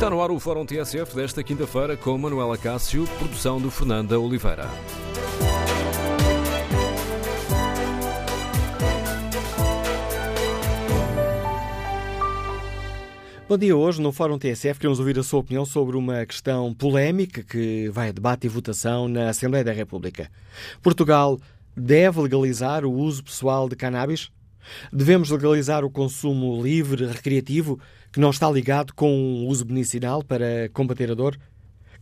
Está no ar o Fórum TSF desta quinta-feira com Manuela Cássio, produção de Fernanda Oliveira. Bom dia. Hoje, no Fórum TSF, queremos ouvir a sua opinião sobre uma questão polémica que vai a debate e votação na Assembleia da República. Portugal deve legalizar o uso pessoal de cannabis? Devemos legalizar o consumo livre, recreativo, que não está ligado com o uso medicinal para combater a dor?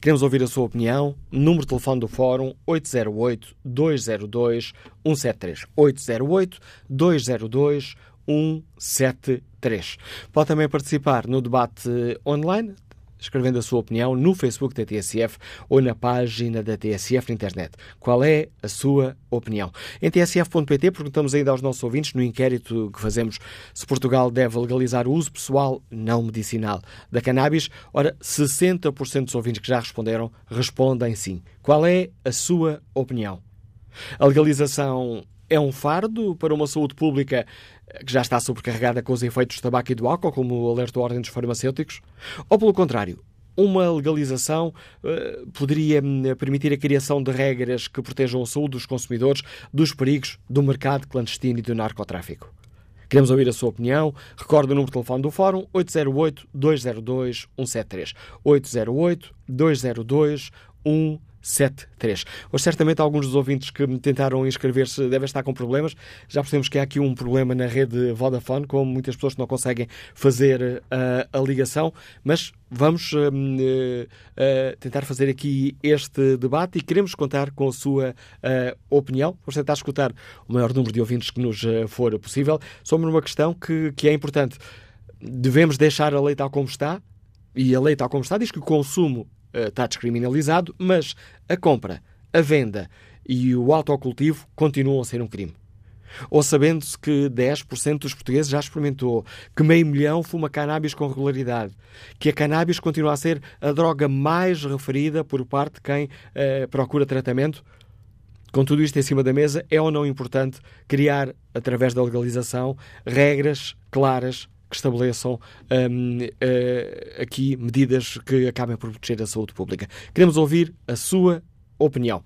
Queremos ouvir a sua opinião. Número de telefone do Fórum 808-202-173. 808-202-173. 173. Pode também participar no debate online, escrevendo a sua opinião no Facebook da TSF ou na página da TSF na internet. Qual é a sua opinião? Em tsf.pt perguntamos ainda aos nossos ouvintes no inquérito que fazemos se Portugal deve legalizar o uso pessoal não medicinal da cannabis. Ora, 60% dos ouvintes que já responderam respondem sim. Qual é a sua opinião? A legalização é um fardo para uma saúde pública que já está sobrecarregada com os efeitos do tabaco e do álcool, como alertou a Ordem dos Farmacêuticos? Ou, pelo contrário, uma legalização uh, poderia hum, permitir a criação de regras que protejam a saúde dos consumidores dos perigos do mercado clandestino e do narcotráfico? Queremos ouvir a sua opinião. Recorde o número de telefone do Fórum 808-202-173. 808-202-173. 73. Hoje, certamente, alguns dos ouvintes que tentaram inscrever-se devem estar com problemas. Já percebemos que há aqui um problema na rede Vodafone, com muitas pessoas que não conseguem fazer uh, a ligação, mas vamos uh, uh, tentar fazer aqui este debate e queremos contar com a sua opinião. Vamos tentar escutar o maior número de ouvintes que nos for possível sobre uma questão que, que é importante. Devemos deixar a lei tal como está, e a lei tal como está diz que o consumo está descriminalizado, mas a compra, a venda e o autocultivo continuam a ser um crime. Ou sabendo-se que 10% dos portugueses já experimentou, que meio milhão fuma cannabis com regularidade, que a cannabis continua a ser a droga mais referida por parte de quem uh, procura tratamento, com tudo isto em cima da mesa, é ou não importante criar, através da legalização, regras claras que estabeleçam um, uh, eh, aqui medidas que acabem por proteger a saúde pública. Queremos ouvir a sua opinião.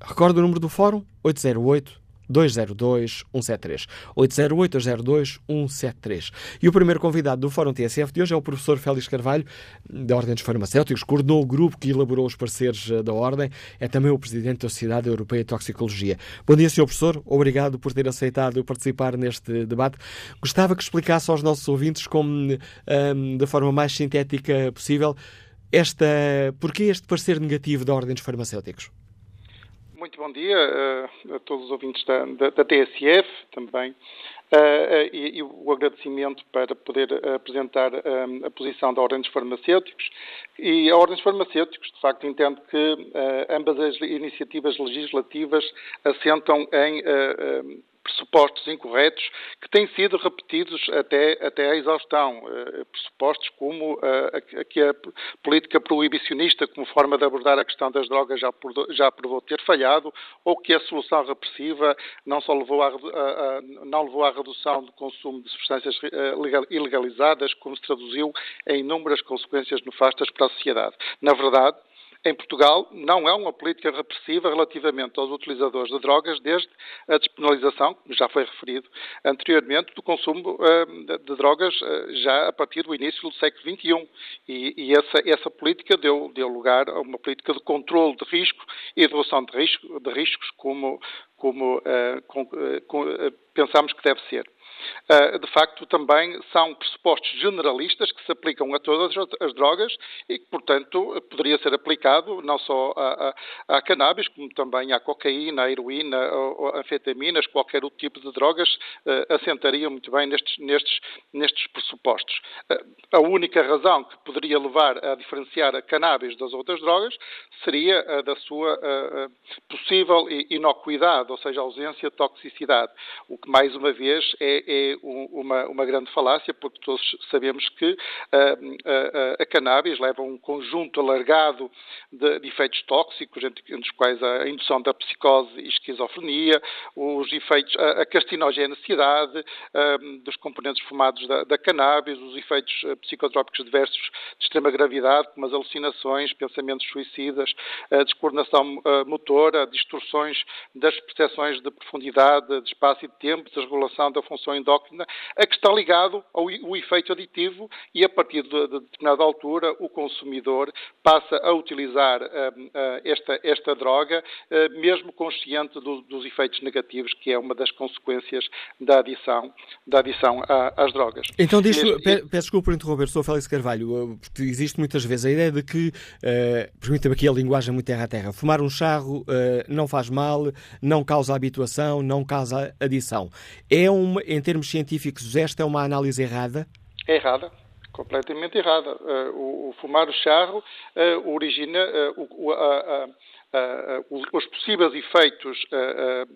Recordo o número do Fórum 808 202 173. 808 202 173. E o primeiro convidado do Fórum TSF de hoje é o professor Félix Carvalho, da Ordem dos Farmacêuticos, coordenou o grupo que elaborou os pareceres eh, da Ordem, é também o presidente da Sociedade Europeia de Toxicologia. Bom dia, Sr. Professor. Obrigado por ter aceitado participar neste debate. Gostava que explicasse aos nossos ouvintes, como, um, da forma mais sintética possível, esta, porquê este parecer negativo da Ordem dos Farmacêuticos? Muito bom dia uh, a todos os ouvintes da, da, da TSF também. Uh, e, e, o agradecimento para poder apresentar a posição da Ordem dos Farmacêuticos. E a Ordem dos Farmacêuticos, de facto, entende que uh, ambas as iniciativas legislativas assentam em pressupostos incorretos que têm sido repetidos até, até à exaustão. Uh, pressupostos como uh, que a política proibicionista como forma de abordar a questão das drogas já, já provou ter falhado, ou que a solução repressiva não só levou à, a, a, não levou à redução do consumo de substâncias uh, legal, ilegalizadas, como se traduziu em inúmeras consequências nefastas para a sociedade. Na verdade, em Portugal não é uma política repressiva relativamente aos utilizadores de drogas desde a despenalização, como já foi referido anteriormente, do consumo uh, de, drogas uh, já a partir do início do século XXI. E, e essa, essa, política deu, deu, lugar a uma política de controle de risco e redução de, risco, de riscos como, como uh, com, com, pensamos que deve ser. Ah, de facto, também são pressupostos generalistas que se aplicam a todas as drogas e que, portanto, poderia ser aplicado não só à, à cannabis, como também à cocaína, à heroína, ou anfetaminas, qualquer outro tipo de drogas, uh, assentaria muito bem nestes, nestes, nestes pressupostos. Uh, a única razão que poderia levar a diferenciar a cannabis das outras drogas seria a da sua possível inocuidade, ou seja, ausência de toxicidade, o que, mais uma vez, é é, uma, uma, grande falácia, porque todos sabemos que a, a, a cannabis leva um conjunto alargado de, de efeitos tóxicos, entre, entre, os quais a indução da psicose e esquizofrenia, os efeitos, a, a carcinogenicidade dos componentes fumados da, da cannabis, os efeitos psicotrópicos diversos de extrema gravidade, como as alucinações, pensamentos suicidas, a descoordenação motora, distorções das percepções de profundidade, de espaço e de tempo, desregulação da função endócrina, a que está ligado ao, ao efeito aditivo e a partir de, de, determinada altura o consumidor passa a utilizar uh, uh, esta, esta droga, uh, mesmo consciente do, dos efeitos negativos, que é uma das consequências da adição, da adição a, às drogas. Então, diz, Neste... peço desculpa por interromper, sou Félix Carvalho, porque existe muitas vezes a ideia de que, uh, permita-me aqui a linguagem muito terra a terra, fumar um charro não faz mal, não causa habituação, não causa adição. É uma, em termos científicos, esta é uma análise errada? É errada completamente errada. Uh, o, fumar o charro uh, origina uh, os possíveis efeitos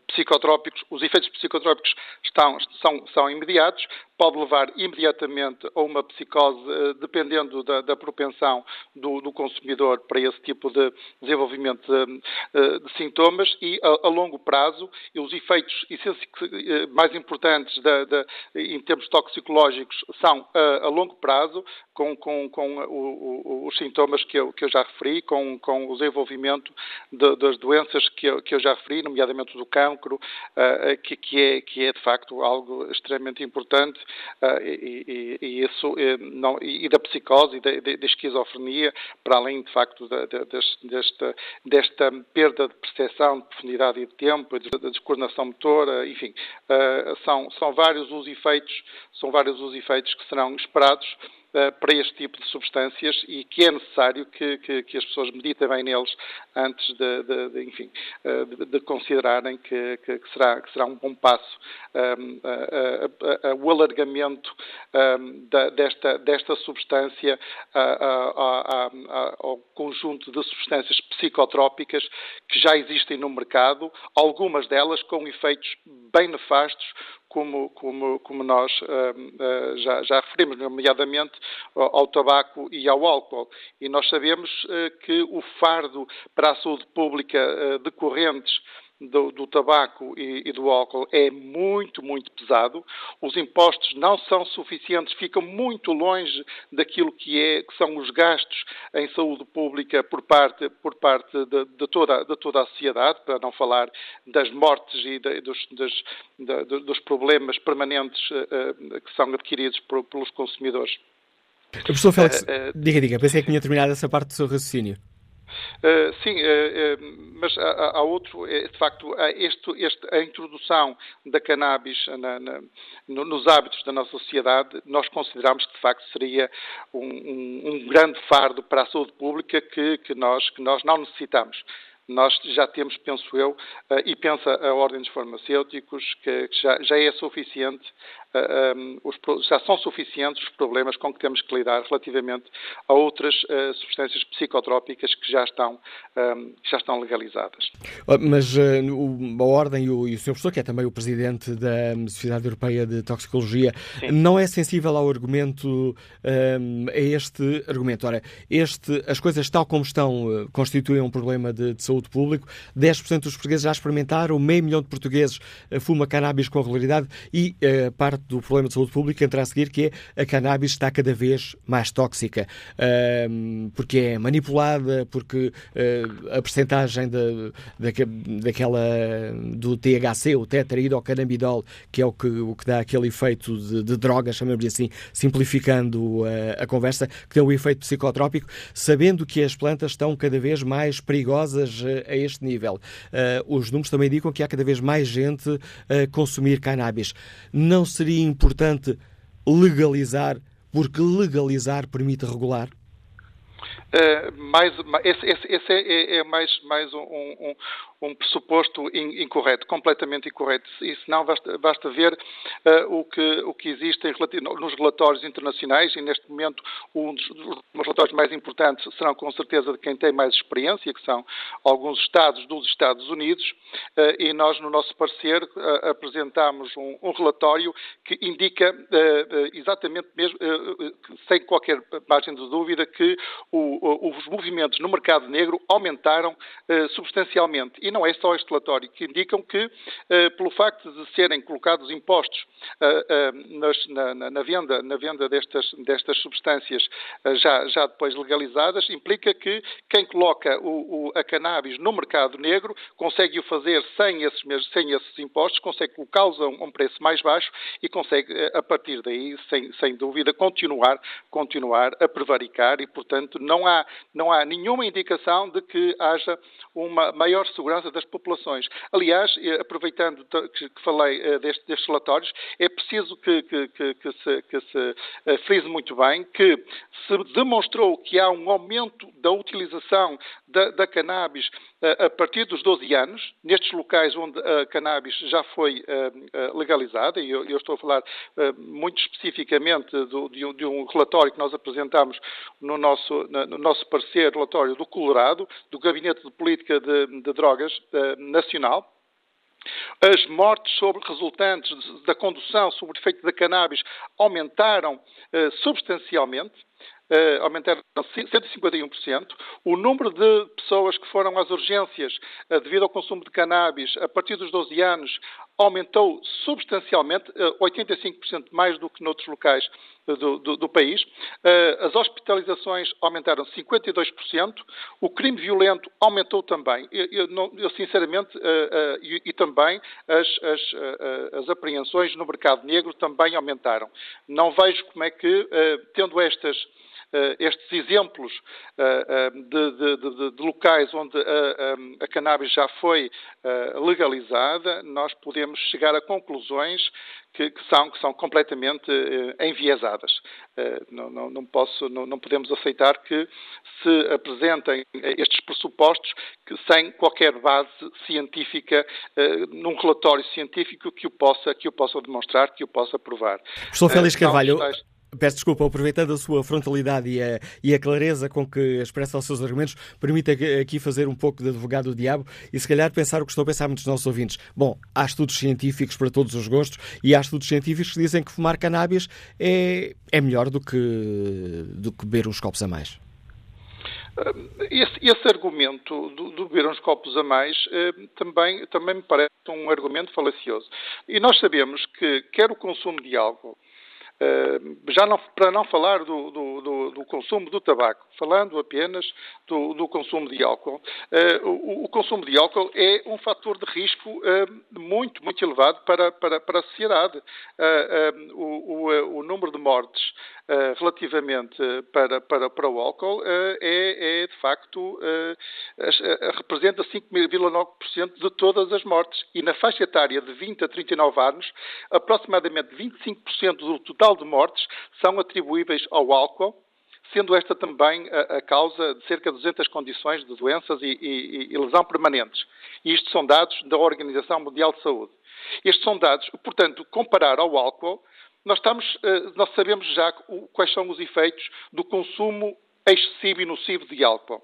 psicotrópicos, os efeitos psicotrópicos estão, são, são imediatos, pode levar imediatamente a uma psicose, dependendo da, da propensão do, do, consumidor para esse tipo de desenvolvimento de, de sintomas e, a, a, longo prazo, os efeitos mais importantes da, da, em termos toxicológicos são a, a longo prazo, com, com, com o, o, os sintomas que eu, que eu já referi, com, com o desenvolvimento de, das doenças que eu, que eu, já referi, nomeadamente do cancro, que, que, é, que é de facto algo extremamente importante, uh, e, e, e, isso, não, e, da psicose e da, da, esquizofrenia, para além de facto da, desta, desta perda de percepção de profundidade e de tempo, da descoordenação motora, enfim, uh, são, são vários os efeitos, são vários os efeitos que serão esperados para este tipo de substâncias e que é necessário que, que, que as pessoas meditem bem neles antes de, de, de enfim, uh, de, de, considerarem que, que, será, que será um bom passo um, ehm, o alargamento um, ehm, da, desta, desta substância ao conjunto de substâncias psicotrópicas que já existem no mercado, algumas delas com efeitos bem nefastos como, como, como nós uh, já, já, referimos, nomeadamente ao, ao, tabaco e ao álcool. E nós sabemos uh, que o fardo para a saúde pública decorrentes do, do tabaco e, e, do álcool é muito, muito pesado. Os impostos não são suficientes, ficam muito longe daquilo que, é, que são os gastos em saúde pública por parte, por parte de, de, toda, de toda a sociedade, para não falar das mortes e de, dos, dos, dos, problemas permanentes uh, que são adquiridos por, pelos consumidores. Professor Félix, uh, uh, diga, diga, pensei que tinha terminado essa parte do seu raciocínio. Uh, sim, uh, uh, mas há, há, outro, de facto, este, este, a introdução da cannabis na, na, nos hábitos da nossa sociedade, nós consideramos que de facto seria um, um, um grande fardo para a saúde pública que, que, nós, que nós não necessitamos nós já temos, penso eu, e pensa a Ordem dos Farmacêuticos, que já, já é suficiente um, os, já são suficientes os problemas com que temos que lidar relativamente a outras uh, substâncias psicotrópicas que já estão, um, já estão legalizadas. Ah, mas uh, a Ordem e o, e o Sr. Professor, que é também o Presidente da Sociedade Europeia de Toxicologia, Sim. não é sensível ao argumento, um, a este argumento. Ora, este, as coisas tal como estão constituem um problema de, de saúde público. 10% dos portugueses já experimentaram, meio milhão de portugueses fuma cannabis com regularidade e uh, parte do problema de saúde pública entra a seguir, que é a cannabis está cada vez mais tóxica, porque é manipulada, porque ah, a percentagem de, daquela do THC, o tetraidrocannabidol, que é o que, o que dá aquele efeito de, de droga, chamamos assim, simplificando a, conversa, que tem o efeito psicotrópico, sabendo que as plantas estão cada vez mais perigosas a este nível. Uh, os números também indicam que há cada vez mais gente a consumir cannabis. Não seria seria importante legalizar, porque legalizar permite regular? Uh, mais, esse, esse, esse é, é, é, mais, mais um, um, um pressuposto incorreto, completamente incorreto. E se não, basta, basta ver uh, o, que, o que existe nos relatórios internacionais, e neste momento um dos, dos relatórios mais importantes serão com certeza de quem tem mais experiência, que são alguns Estados dos Estados Unidos, uh, e nós, no nosso parecer, uh, apresentamos um, um, relatório que indica exatamente mesmo, sem qualquer margem de dúvida, que o, os movimentos no mercado negro aumentaram substancialmente. E não é só este relatório, que indicam que, pelo facto de serem colocados impostos nas, na, na, venda, na venda destas, destas substâncias já, já depois legalizadas, implica que quem coloca o, o, a cannabis no mercado negro consegue o fazer sem esses, sem esses impostos, consegue colocá-los a um, preço mais baixo e consegue, a partir daí, sem, sem dúvida, continuar, continuar a prevaricar e, portanto, não há, não há nenhuma indicação de que haja uma maior segurança das populações. Aliás, eh, aproveitando que falei eh, destes relatórios, é preciso que, que, que, que se, que se eh, frise muito bem que se demonstrou que há um aumento da utilização da, da cannabis a partir dos 12 anos, nestes locais onde a cannabis já foi legalizada, e eu, estou a falar muito especificamente de, um, relatório que nós apresentamos no nosso, no nosso parecer, relatório do Colorado, do Gabinete de Política de, de Drogas Nacional, as mortes sobre resultantes da condução sob o efeito da cannabis aumentaram uh, substancialmente uh, aumentaram 151%. O número de pessoas que foram às urgências devido ao consumo de cannabis a partir dos 12 anos aumentou substancialmente, uh, eh, 85% mais do que noutros locais do, do, do país. Uh, as hospitalizações aumentaram 52%. O crime violento aumentou também. Eu, eu, eu sinceramente, e, e, também as, as, as, apreensões no mercado negro também aumentaram. Não vejo como é que, tendo estas eh, estes exemplos eh, eh, de, de, de, de, locais onde a, a, cannabis já foi legalizada, nós podemos chegar a conclusões que, que, são, que são completamente enviesadas. Não, não, não, posso, não, não, podemos aceitar que se apresentem estes pressupostos que, sem qualquer base científica, num relatório científico que o possa, que o possa demonstrar, que o possa provar. Professor Félix Carvalho, Peço desculpa, aproveitando a sua frontalidade e a, e a clareza com que expressa os seus argumentos, permita aqui fazer um pouco de advogado do diabo e se calhar pensar o que estão a pensar muitos dos nossos ouvintes. Bom, há estudos científicos para todos os gostos e há estudos científicos que dizem que fumar cannabis é, é melhor do que, do que beber uns copos a mais. Esse, esse, argumento do, beber uns copos a mais eh, também, também me parece um argumento falacioso. E nós sabemos que quer o consumo de álcool, já não, para não falar do, do, do, do, consumo do tabaco, falando apenas do, consumo de álcool, uh, o, o, consumo de álcool é um fator de risco uh, muito, muito elevado para, para, para a sociedade. O, o, o, número de mortes relativamente para, para, para o álcool é, é, de facto, representa 5,9% de todas as mortes. E na faixa etária de 20 a 39 anos, aproximadamente 25% do total total de mortes são atribuíveis ao álcool, sendo esta também a, a, causa de cerca de 200 condições de doenças e, e, e, lesão permanentes. E isto são dados da Organização Mundial de Saúde. Estes são dados, portanto, comparar ao álcool, nós, estamos, eh, nós sabemos já quais são os efeitos do consumo excessivo e nocivo de álcool.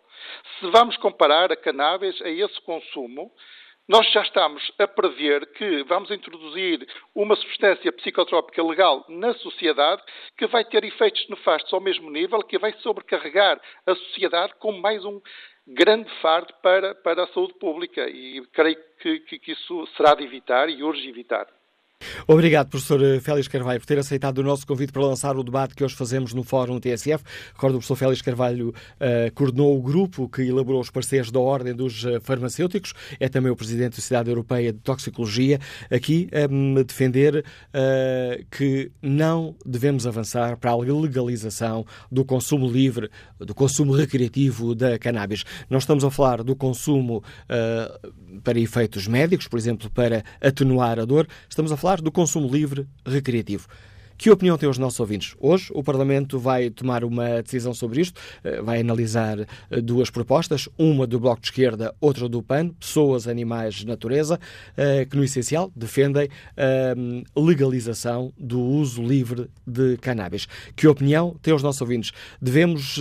Se vamos comparar a cannabis a esse consumo, nós já estamos a prever que vamos introduzir uma substância psicotrópica legal na sociedade que vai ter efeitos nefastos ao mesmo nível, que vai sobrecarregar a sociedade com mais um grande fardo para, para a saúde pública. E creio que, que, que isso será de evitar e urge evitar. Obrigado, professor Félix Carvalho, por ter aceitado o nosso convite para lançar o debate que hoje fazemos no Fórum TSF. Recordo que o professor Félix Carvalho uh, coordenou o grupo que elaborou os parceiros da Ordem dos eh, Farmacêuticos, é também o presidente da Sociedade Europeia de Toxicologia, aqui a um, defender uh, que não devemos avançar para a legalização do consumo livre, do consumo recreativo da cannabis. Não estamos a falar do consumo uh, para efeitos médicos, por exemplo, para atenuar a dor, estamos a falar falar do consumo livre recreativo. Que opinião têm os nossos ouvintes? Hoje o Parlamento vai tomar uma decisão sobre isto, eh, vai analisar eh, duas propostas, uma do Bloco de Esquerda, outra do PAN, Pessoas, Animais, Natureza, eh, que no essencial defendem a legalização do uso livre de cannabis. Que opinião têm os nossos ouvintes? Devemos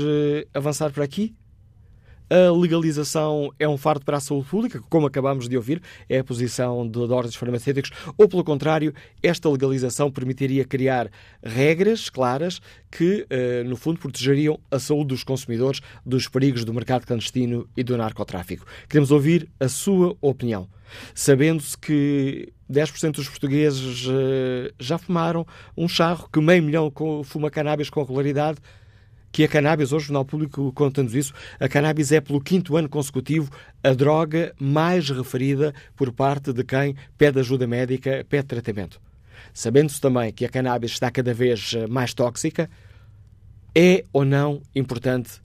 avançar por aqui? A legalização é um fardo para a saúde pública, como acabamos de ouvir, é a posição de, de ordens farmacêuticos, ou pelo contrário, esta legalização permitiria criar regras claras que, eh, no fundo, protegeriam a saúde dos consumidores dos perigos do mercado clandestino e do narcotráfico. Queremos ouvir a sua opinião. Sabendo-se que 10% dos portugueses eh, já fumaram um charro, que meio milhão fuma cannabis com regularidade, que a cannabis, hoje o Jornal Público conta-nos isso, a cannabis é pelo quinto ano consecutivo a droga mais referida por parte de quem pede ajuda médica, pede tratamento. Sabendo-se também que a cannabis está cada vez eh, mais tóxica, é ou não importante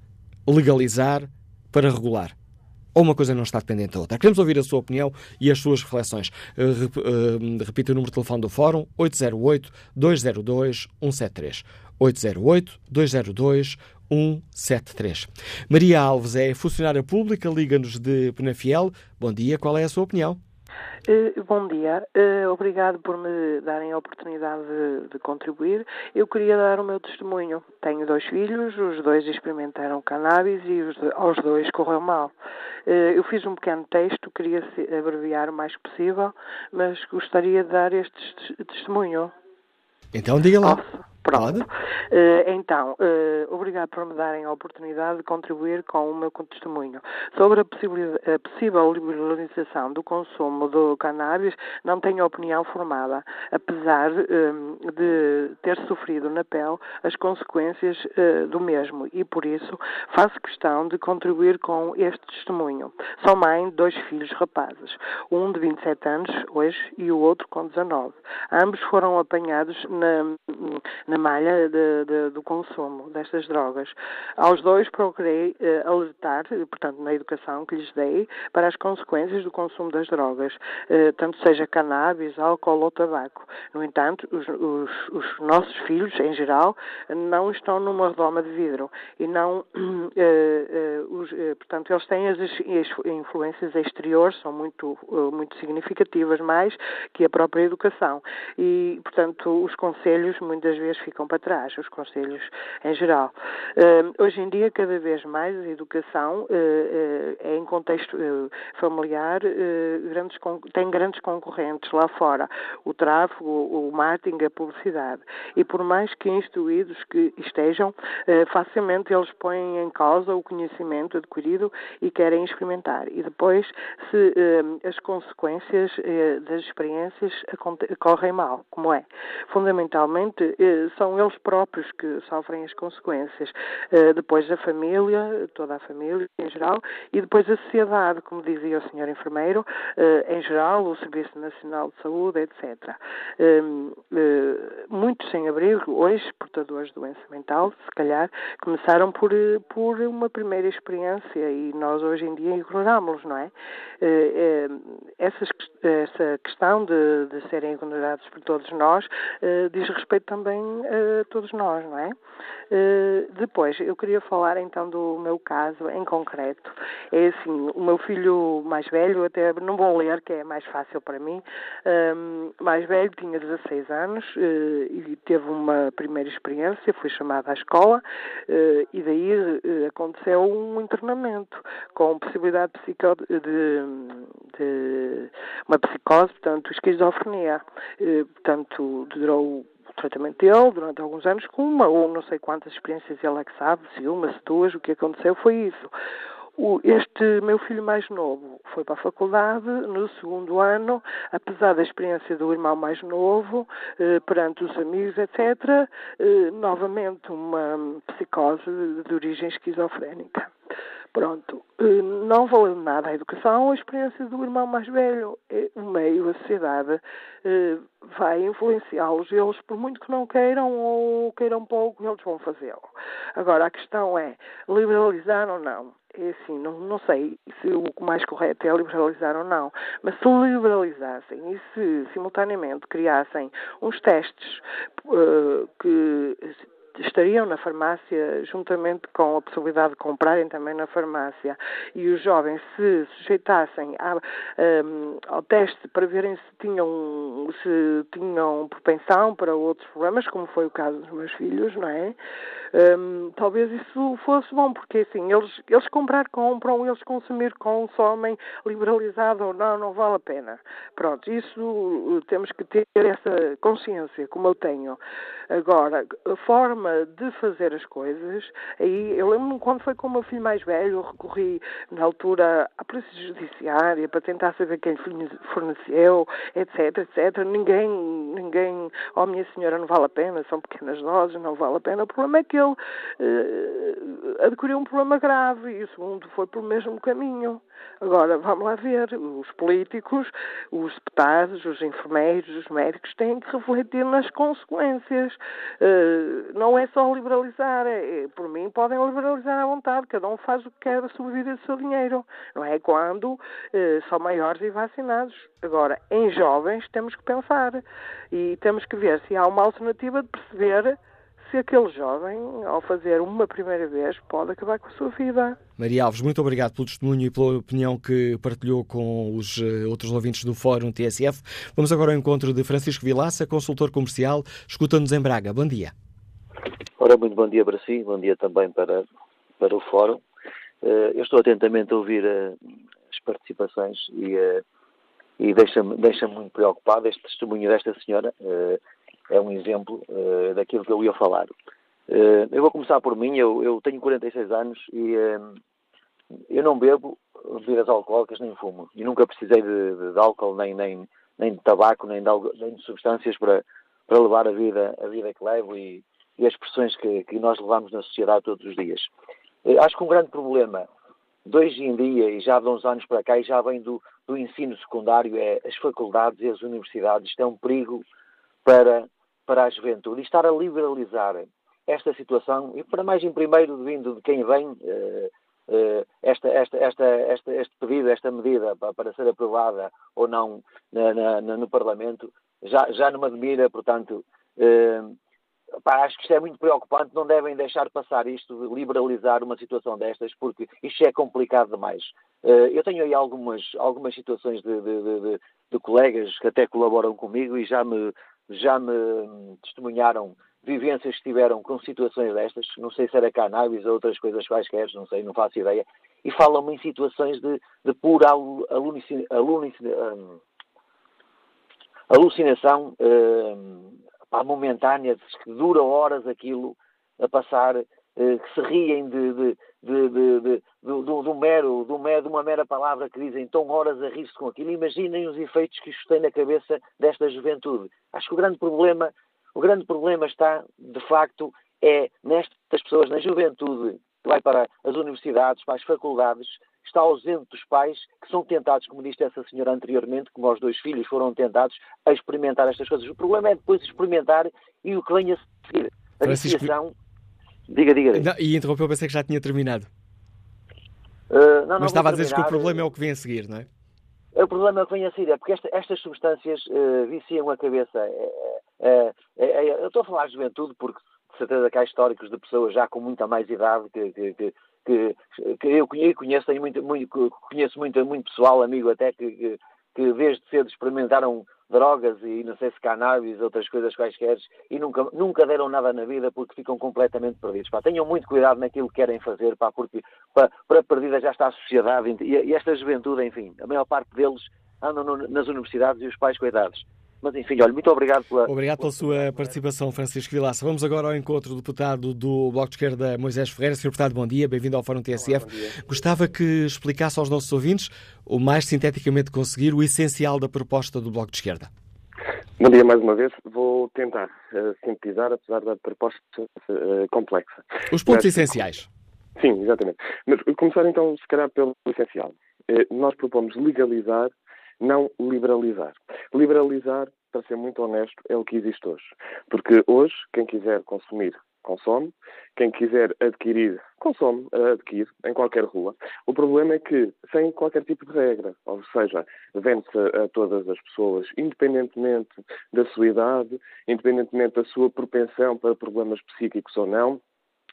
legalizar para regular? Ou uma coisa não está dependente da outra? Queremos ouvir a sua opinião e as suas reflexões. Uh, uh, repito o número de telefone do Fórum: 808-202-173. 808-202-173. Maria Alves é funcionária pública, liga-nos de Penafiel. Bom dia, qual é a sua opinião? Uh, bom dia, uh, obrigado por me darem a oportunidade de, de, contribuir. Eu queria dar o meu testemunho. Tenho dois filhos, os dois experimentaram cannabis e os, aos dois correu mal. Uh, eu fiz um pequeno texto, queria abreviar o mais possível, mas gostaria de dar este testemunho. Então diga lá. Posso? Pronto. Uh, então, uh, obrigado por me darem a oportunidade de contribuir com o meu testemunho. Sobre a, a possível liberalização do consumo do cannabis, não tenho opinião formada, apesar uh, de ter sofrido na pele as consequências do mesmo e, por isso, faço questão de contribuir com este testemunho. Sou mãe de dois filhos rapazes, um de 27 anos hoje e o outro com 19. Ambos foram apanhados na, na na malha de, de, do consumo destas drogas. Aos dois procurei eh, alertar, portanto, na educação que lhes dei, para as consequências do consumo das drogas, eh, tanto seja cannabis, álcool ou tabaco. No entanto, os, os, os, nossos filhos, em geral, não estão numa redoma de vidro e não, eh, os, portanto, eles têm as, as influências exteriores, são muito, muito significativas mais que a própria educação. E, portanto, os conselhos muitas vezes ficam para trás, os conselhos em geral. Uh, hoje em dia, cada vez mais, a educação uh, uh, é em contexto familiar, grandes, tem grandes concorrentes lá fora, o tráfego, o marketing, a publicidade. E por mais que instruídos que estejam, facilmente eles põem em causa o conhecimento adquirido e querem experimentar. E depois, se as consequências das experiências correm mal, como é. Fundamentalmente, são eles próprios que sofrem as consequências. Uh, depois a família, toda a família em geral, e depois a sociedade, como dizia o senhor enfermeiro, uh, em geral, o Serviço Nacional de Saúde, etc. Uh, muitos sem-abrigo, hoje portadores de doença mental, se calhar, começaram por, por uma primeira experiência e nós hoje em dia ignorámos-los, não é? Essas, essa questão de, de serem ignorados por todos nós diz respeito também uh, todos nós, não é? Uh, depois, eu queria falar então do meu caso em concreto. É assim, o meu filho mais velho, até não vou ler, que é mais fácil para mim, um, mais velho, tinha 16 anos uh, e teve uma primeira experiência, foi chamado à escola e daí aconteceu um internamento com possibilidade de, de, de uma psicose, portanto, esquizofrenia. portanto, durou tratamento dele durante alguns anos com uma ou não sei quantas experiências ele é que sabe, se uma, se duas, o que aconteceu foi isso. Este meu filho mais novo foi para a faculdade no segundo ano, apesar da experiência do irmão mais novo, eh, perante os amigos, etc., eh, novamente uma psicose de origem esquizofrénica. Pronto, eh, não valeu nada a educação, a experiência do irmão mais velho, o meio, a sociedade, vai influenciá-los. Eles, por muito que não queiram ou queiram pouco, eles vão fazê-lo. Agora, a questão é liberalizar ou não. É assim, não, não sei se o mais correto é liberalizar ou não, mas se liberalizassem e se simultaneamente criassem uns testes uh, que estariam na farmácia juntamente com a possibilidade de comprarem também na farmácia e os jovens se sujeitassem a, um, ao teste para verem se tinham, se tinham propensão para outros problemas, como foi o caso dos meus filhos, não é? Um, talvez isso fosse bom, porque assim, eles, eles comprar compram, eles consumir consomem, liberalizado ou não, não vale a pena. Pronto, isso uh, temos que ter essa consciência, como eu tenho. Agora, a forma de fazer as coisas, aí eu lembro-me quando foi com o meu filho mais velho, eu recorri na altura à Polícia Judiciária para tentar saber quem forneceu, etc, etc. Ninguém, ninguém, oh minha senhora, não vale a pena, são pequenas doses, não vale a pena. O problema é que ele uh, adquiriu um problema grave e o segundo foi pelo mesmo caminho. Agora, vamos lá ver, os políticos, os deputados, os enfermeiros, os médicos têm que refletir nas consequências. Uh, não é só liberalizar, é, por mim podem liberalizar à vontade, cada um faz o que quer sobreviver do seu dinheiro, não é? Quando uh, são maiores e vacinados. Agora, em jovens temos que pensar e temos que ver se há uma alternativa de perceber se aquele jovem, ao fazer uma primeira vez, pode acabar com a sua vida. Maria Alves, muito obrigado pelo testemunho e pela opinião que partilhou com os uh, outros ouvintes do Fórum TSF. Vamos agora ao encontro de Francisco Vilaça, consultor comercial, escuta-nos em Braga. Bom dia. Ora, muito bom dia para si, bom dia também para, para o Fórum. Uh, eu estou atentamente a ouvir uh, as participações e, e deixa-me deixa muito preocupado este testemunho desta senhora é um exemplo uh, daquilo que eu ia falar. Uh, eu vou começar por mim, eu, eu tenho 46 anos e uh, eu não bebo bebidas alcoólicas nem fumo. E nunca precisei de, de, de álcool, nem, nem, nem de tabaco, nem de, nem de substâncias para, para levar a vida, a vida que levo e, e as pressões que, que nós levamos na sociedade todos os dias. acho que um grande problema de hoje em dia, e já de uns anos para cá, e já vem do, do ensino secundário, é as faculdades e as universidades. Isto é um perigo para, para a juventude e estar a liberalizar esta situação, e para mais em primeiro vindo de quem vem, uh, uh, esta, esta, esta, esta, este pedido, esta medida para, para ser aprovada ou não na, na, no Parlamento, já, já não me admira, portanto, uh, pá, acho que isto é muito preocupante, não devem deixar passar isto de liberalizar uma situação destas, porque isto é complicado demais. eu tenho aí algumas, algumas situações de, de, de, de colegas que até colaboram comigo e já me já me testemunharam vivências que tiveram com situações destas, não sei se era cannabis ou outras coisas quaisquer, não sei, não faço ideia, e falam-me em situações de, de pura alucinação um, momentânea, que dura horas aquilo a passar, uh, que se riem de, de, de, de, de, um mero, um mero, de uma mera palavra que dizem estão horas a rir-se com aquilo. Imaginem os efeitos que isto tem na cabeça desta juventude. Acho que o grande problema, o grande problema está, de facto, é nestas pessoas, na juventude, que vai para as universidades, para as faculdades, está ausente dos pais que são tentados, como disse essa senhora anteriormente, como os dois filhos foram tentados a experimentar estas coisas. O problema é depois experimentar e o que vem a seguir. A Francisco... Diga, diga. Não, e interrompeu, pensei que já tinha terminado. Uh, não, não Mas estava a dizer que o problema é o que vem a seguir, não é? O problema é o que vem a seguir, é porque esta, estas substâncias uh, viciam a cabeça. É, é, é, eu estou a falar de juventude porque, de certeza, que há históricos de pessoas já com muita mais idade que, que, que, que, que eu conheço, tenho muito, muito, conheço muito, muito pessoal, amigo até, que, que, que desde cedo experimentaram drogas e não sei se cannabis, outras coisas quaisquer, e nunca, nunca deram nada na vida porque ficam completamente perdidos. Pá, tenham muito cuidado naquilo que querem fazer, pá, porque pá, para perdida já está a sociedade e, e, esta juventude, enfim, a maior parte deles andam no, nas universidades e os pais cuidados. Mas enfim, olha, muito obrigado pela. Obrigado pela sua participação, Francisco Vilaça. Vamos agora ao encontro do deputado do Bloco de Esquerda, Moisés Ferreira. Senhor deputado, bom dia, bem-vindo ao Fórum TSF. Olá, Gostava que explicasse aos nossos ouvintes, o mais sinteticamente conseguir, o essencial da proposta do Bloco de Esquerda. Bom dia mais uma vez. Vou tentar uh, sintetizar, apesar da proposta uh, complexa. Os pontos Mas, essenciais. Sim, exatamente. Mas começar então, se calhar, pelo essencial. Uh, nós propomos legalizar, não liberalizar. Liberalizar, para ser muito honesto, é o que existe hoje. Porque hoje, quem quiser consumir consome. Quem quiser adquirir, consome, adquire, em qualquer rua. O problema é que, sem qualquer tipo de regra, ou seja, vende-se a todas as pessoas, independentemente da sua idade, independentemente da sua propensão para problemas psíquicos ou não,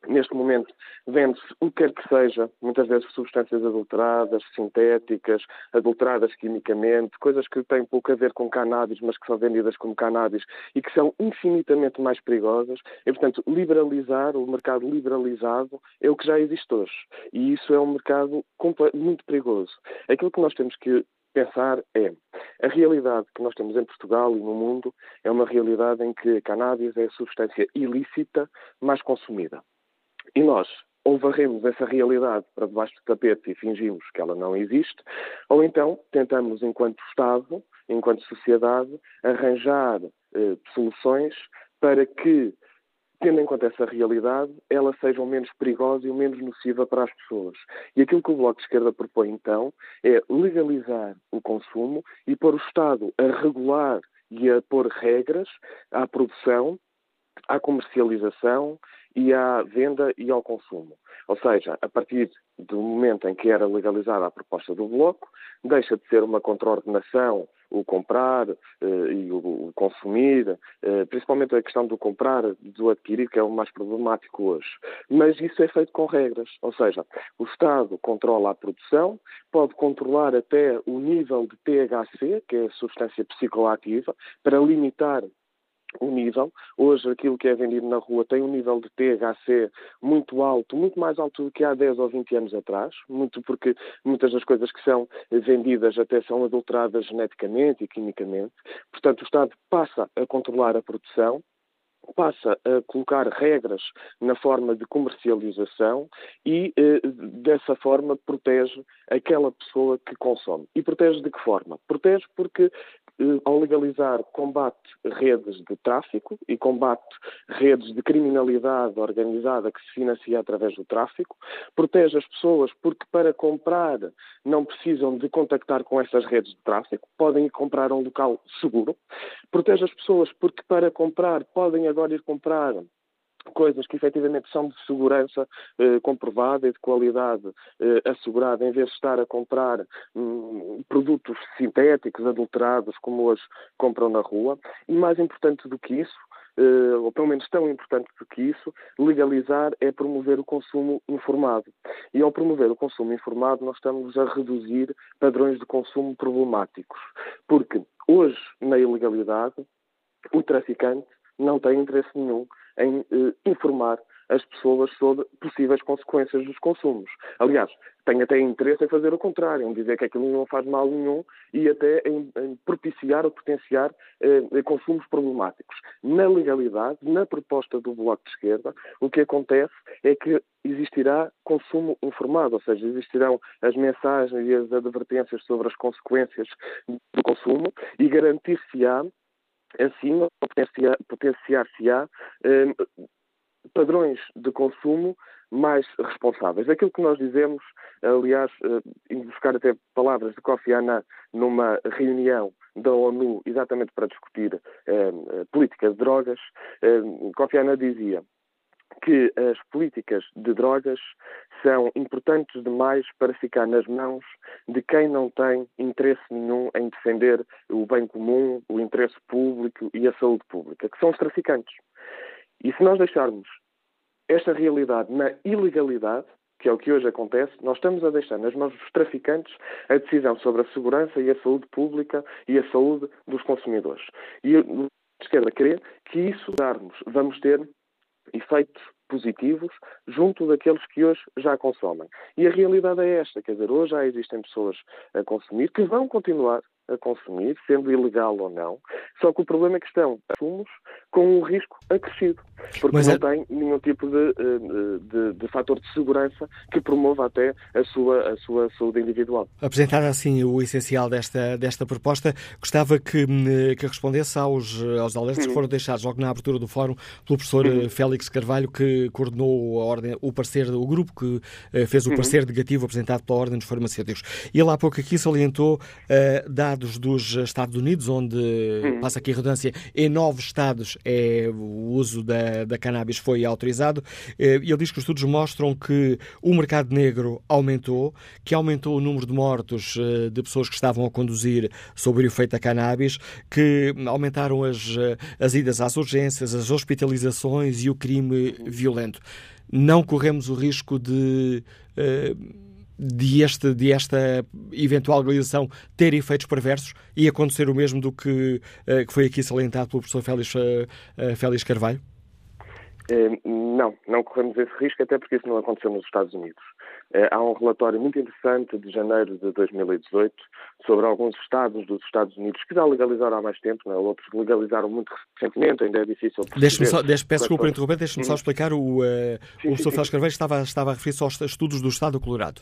Neste momento vende-se o que quer que seja, muitas vezes substâncias adulteradas, sintéticas, adulteradas quimicamente, coisas que têm pouco a ver com cannabis, mas que são vendidas como cannabis e que são infinitamente mais perigosas. E, portanto, liberalizar, o mercado liberalizado, é o que já existe hoje. E isso é um mercado muito perigoso. Aquilo que nós temos que pensar é a realidade que nós temos em Portugal e no mundo é uma realidade em que a cannabis é a substância ilícita mais consumida. E nós ou varremos essa realidade para debaixo do tapete e fingimos que ela não existe, ou então tentamos, enquanto Estado, enquanto sociedade, arranjar eh, soluções para que, tendo em conta essa realidade, ela seja o menos perigosa e o menos nociva para as pessoas. E aquilo que o Bloco de Esquerda propõe, então, é legalizar o consumo e pôr o Estado a regular e a pôr regras à produção, à comercialização e à venda e ao consumo. Ou seja, a partir do momento em que era legalizada a proposta do Bloco, deixa de ser uma contraordenação o comprar eh, e o, consumir, eh, principalmente a questão do comprar, do adquirir, que é o mais problemático hoje. Mas isso é feito com regras, ou seja, o Estado controla a produção, pode controlar até o nível de THC, que é a substância psicoativa, para limitar o nível. Hoje, aquilo que é vendido na rua tem um nível de THC muito alto, muito mais alto do que há 10 ou 20 anos atrás, muito porque muitas das coisas que são vendidas até são adulteradas geneticamente e quimicamente. Portanto, o Estado passa a controlar a produção, passa a colocar regras na forma de comercialização e, eh, dessa forma, protege aquela pessoa que consome. E protege de que forma? Protege porque eh, ao legalizar, combate redes de tráfico e combate redes de criminalidade organizada que se financia através do tráfico, protege as pessoas porque para comprar não precisam de contactar com essas redes de tráfico, podem comprar a um local seguro, protege as pessoas porque para comprar podem agora ir comprar coisas que efetivamente são de segurança eh, comprovada e de qualidade eh, assegurada, em vez de estar a comprar hum, produtos sintéticos, adulterados, como hoje compram na rua. E mais importante do que isso, eh, ou pelo menos tão importante do que isso, legalizar é promover o consumo informado. E ao promover o consumo informado, nós estamos a reduzir padrões de consumo problemáticos. Porque hoje, na ilegalidade, o traficante não tem interesse nenhum em eh, informar as pessoas sobre possíveis consequências dos consumos. Aliás, tem até interesse em fazer o contrário, em dizer que aquilo não faz mal nenhum e até em, em propiciar ou potenciar eh, consumos problemáticos. Na legalidade, na proposta do Bloco de Esquerda, o que acontece é que existirá consumo informado, ou seja, existirão as mensagens e as advertências sobre as consequências do consumo e garantir-se-á assim potenciar-se-á eh, padrões de consumo mais responsáveis. Aquilo que nós dizemos, aliás, eh, buscar até palavras de Kofi Annan numa reunião da ONU exatamente para discutir eh, política de drogas, Kofi Annan dizia que as políticas de drogas são importantes demais para ficar nas mãos de quem não tem interesse nenhum em defender o bem comum, o interesse público e a saúde pública, que são os traficantes. E se nós deixarmos esta realidade na ilegalidade, que é o que hoje acontece, nós estamos a deixar nas mãos dos traficantes a decisão sobre a segurança e a saúde pública e a saúde dos consumidores. E a esquerda crê que isso darmos, vamos ter efeitos positivos junto daqueles que hoje já consomem. E a realidade é esta, quer dizer, hoje já existem pessoas a consumir que vão continuar a consumir, sendo ilegal ou não, só que o problema é que estão consumos com um risco acrescido, porque Mas não é... tem nenhum tipo de, eh, de, de, fator de segurança que promova até a sua, a sua saúde individual. Apresentar assim o essencial desta, desta proposta, gostava que, hum, que respondesse aos, aos alertas que foram deixados logo na abertura do fórum pelo professor uhum. Félix Carvalho, que coordenou a ordem, o parecer, o grupo que eh, fez o uhum. parecer negativo apresentado pela Ordem dos Farmacêuticos. E ele há pouco aqui salientou, uh, dado estados dos Estados Unidos, onde, hum. passa aqui a redundância, em nove estados é, o uso da, da cannabis foi autorizado. Eh, ele diz que os estudos mostram que o mercado negro aumentou, que aumentou o número de mortos eh, de pessoas que estavam a conduzir sob o efeito da cannabis, que aumentaram as, eh, as idas às urgências, as hospitalizações e o crime violento. Não corremos o risco de de, este, de esta eventual legalização ter efeitos perversos e acontecer o mesmo do que, uh, que foi aqui salientado pelo professor Félix, uh, Félix Carvalho? Não, não corremos esse risco, até porque isso não aconteceu nos Estados Unidos. Há um relatório muito interessante de janeiro de 2018 sobre alguns estados dos Estados Unidos que já legalizaram há mais tempo, não? É? outros legalizaram muito recentemente, ainda é difícil. Deixe-me só, deixe, peço desculpa interromper, deixe-me só uhum. explicar. O, uh, sim, o professor Félix Carvalho estava, estava a referir-se aos estudos do Estado do Colorado.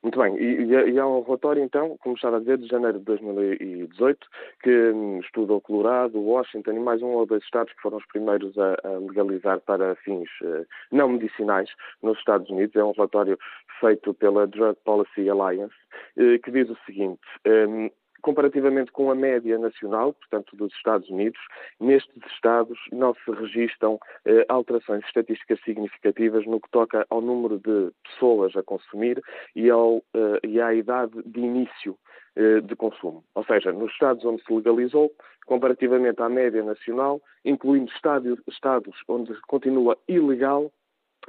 Muito bem, e, e, há um relatório então, como estava a dizer, de janeiro de 2018, que hum, estuda o Colorado, Washington e mais um ou dois estados que foram os primeiros a, a legalizar para fins uh, não medicinais nos Estados Unidos. É um relatório feito pela Drug Policy Alliance, uh, que diz o seguinte. Um, comparativamente com a média nacional, portanto dos Estados Unidos, nestes estados não se registram eh, alterações estatísticas significativas no que toca ao número de pessoas a consumir e, ao, eh, e à idade de início eh, de consumo. Ou seja, nos estados onde se legalizou, comparativamente à média nacional, incluindo estados, estados onde continua ilegal,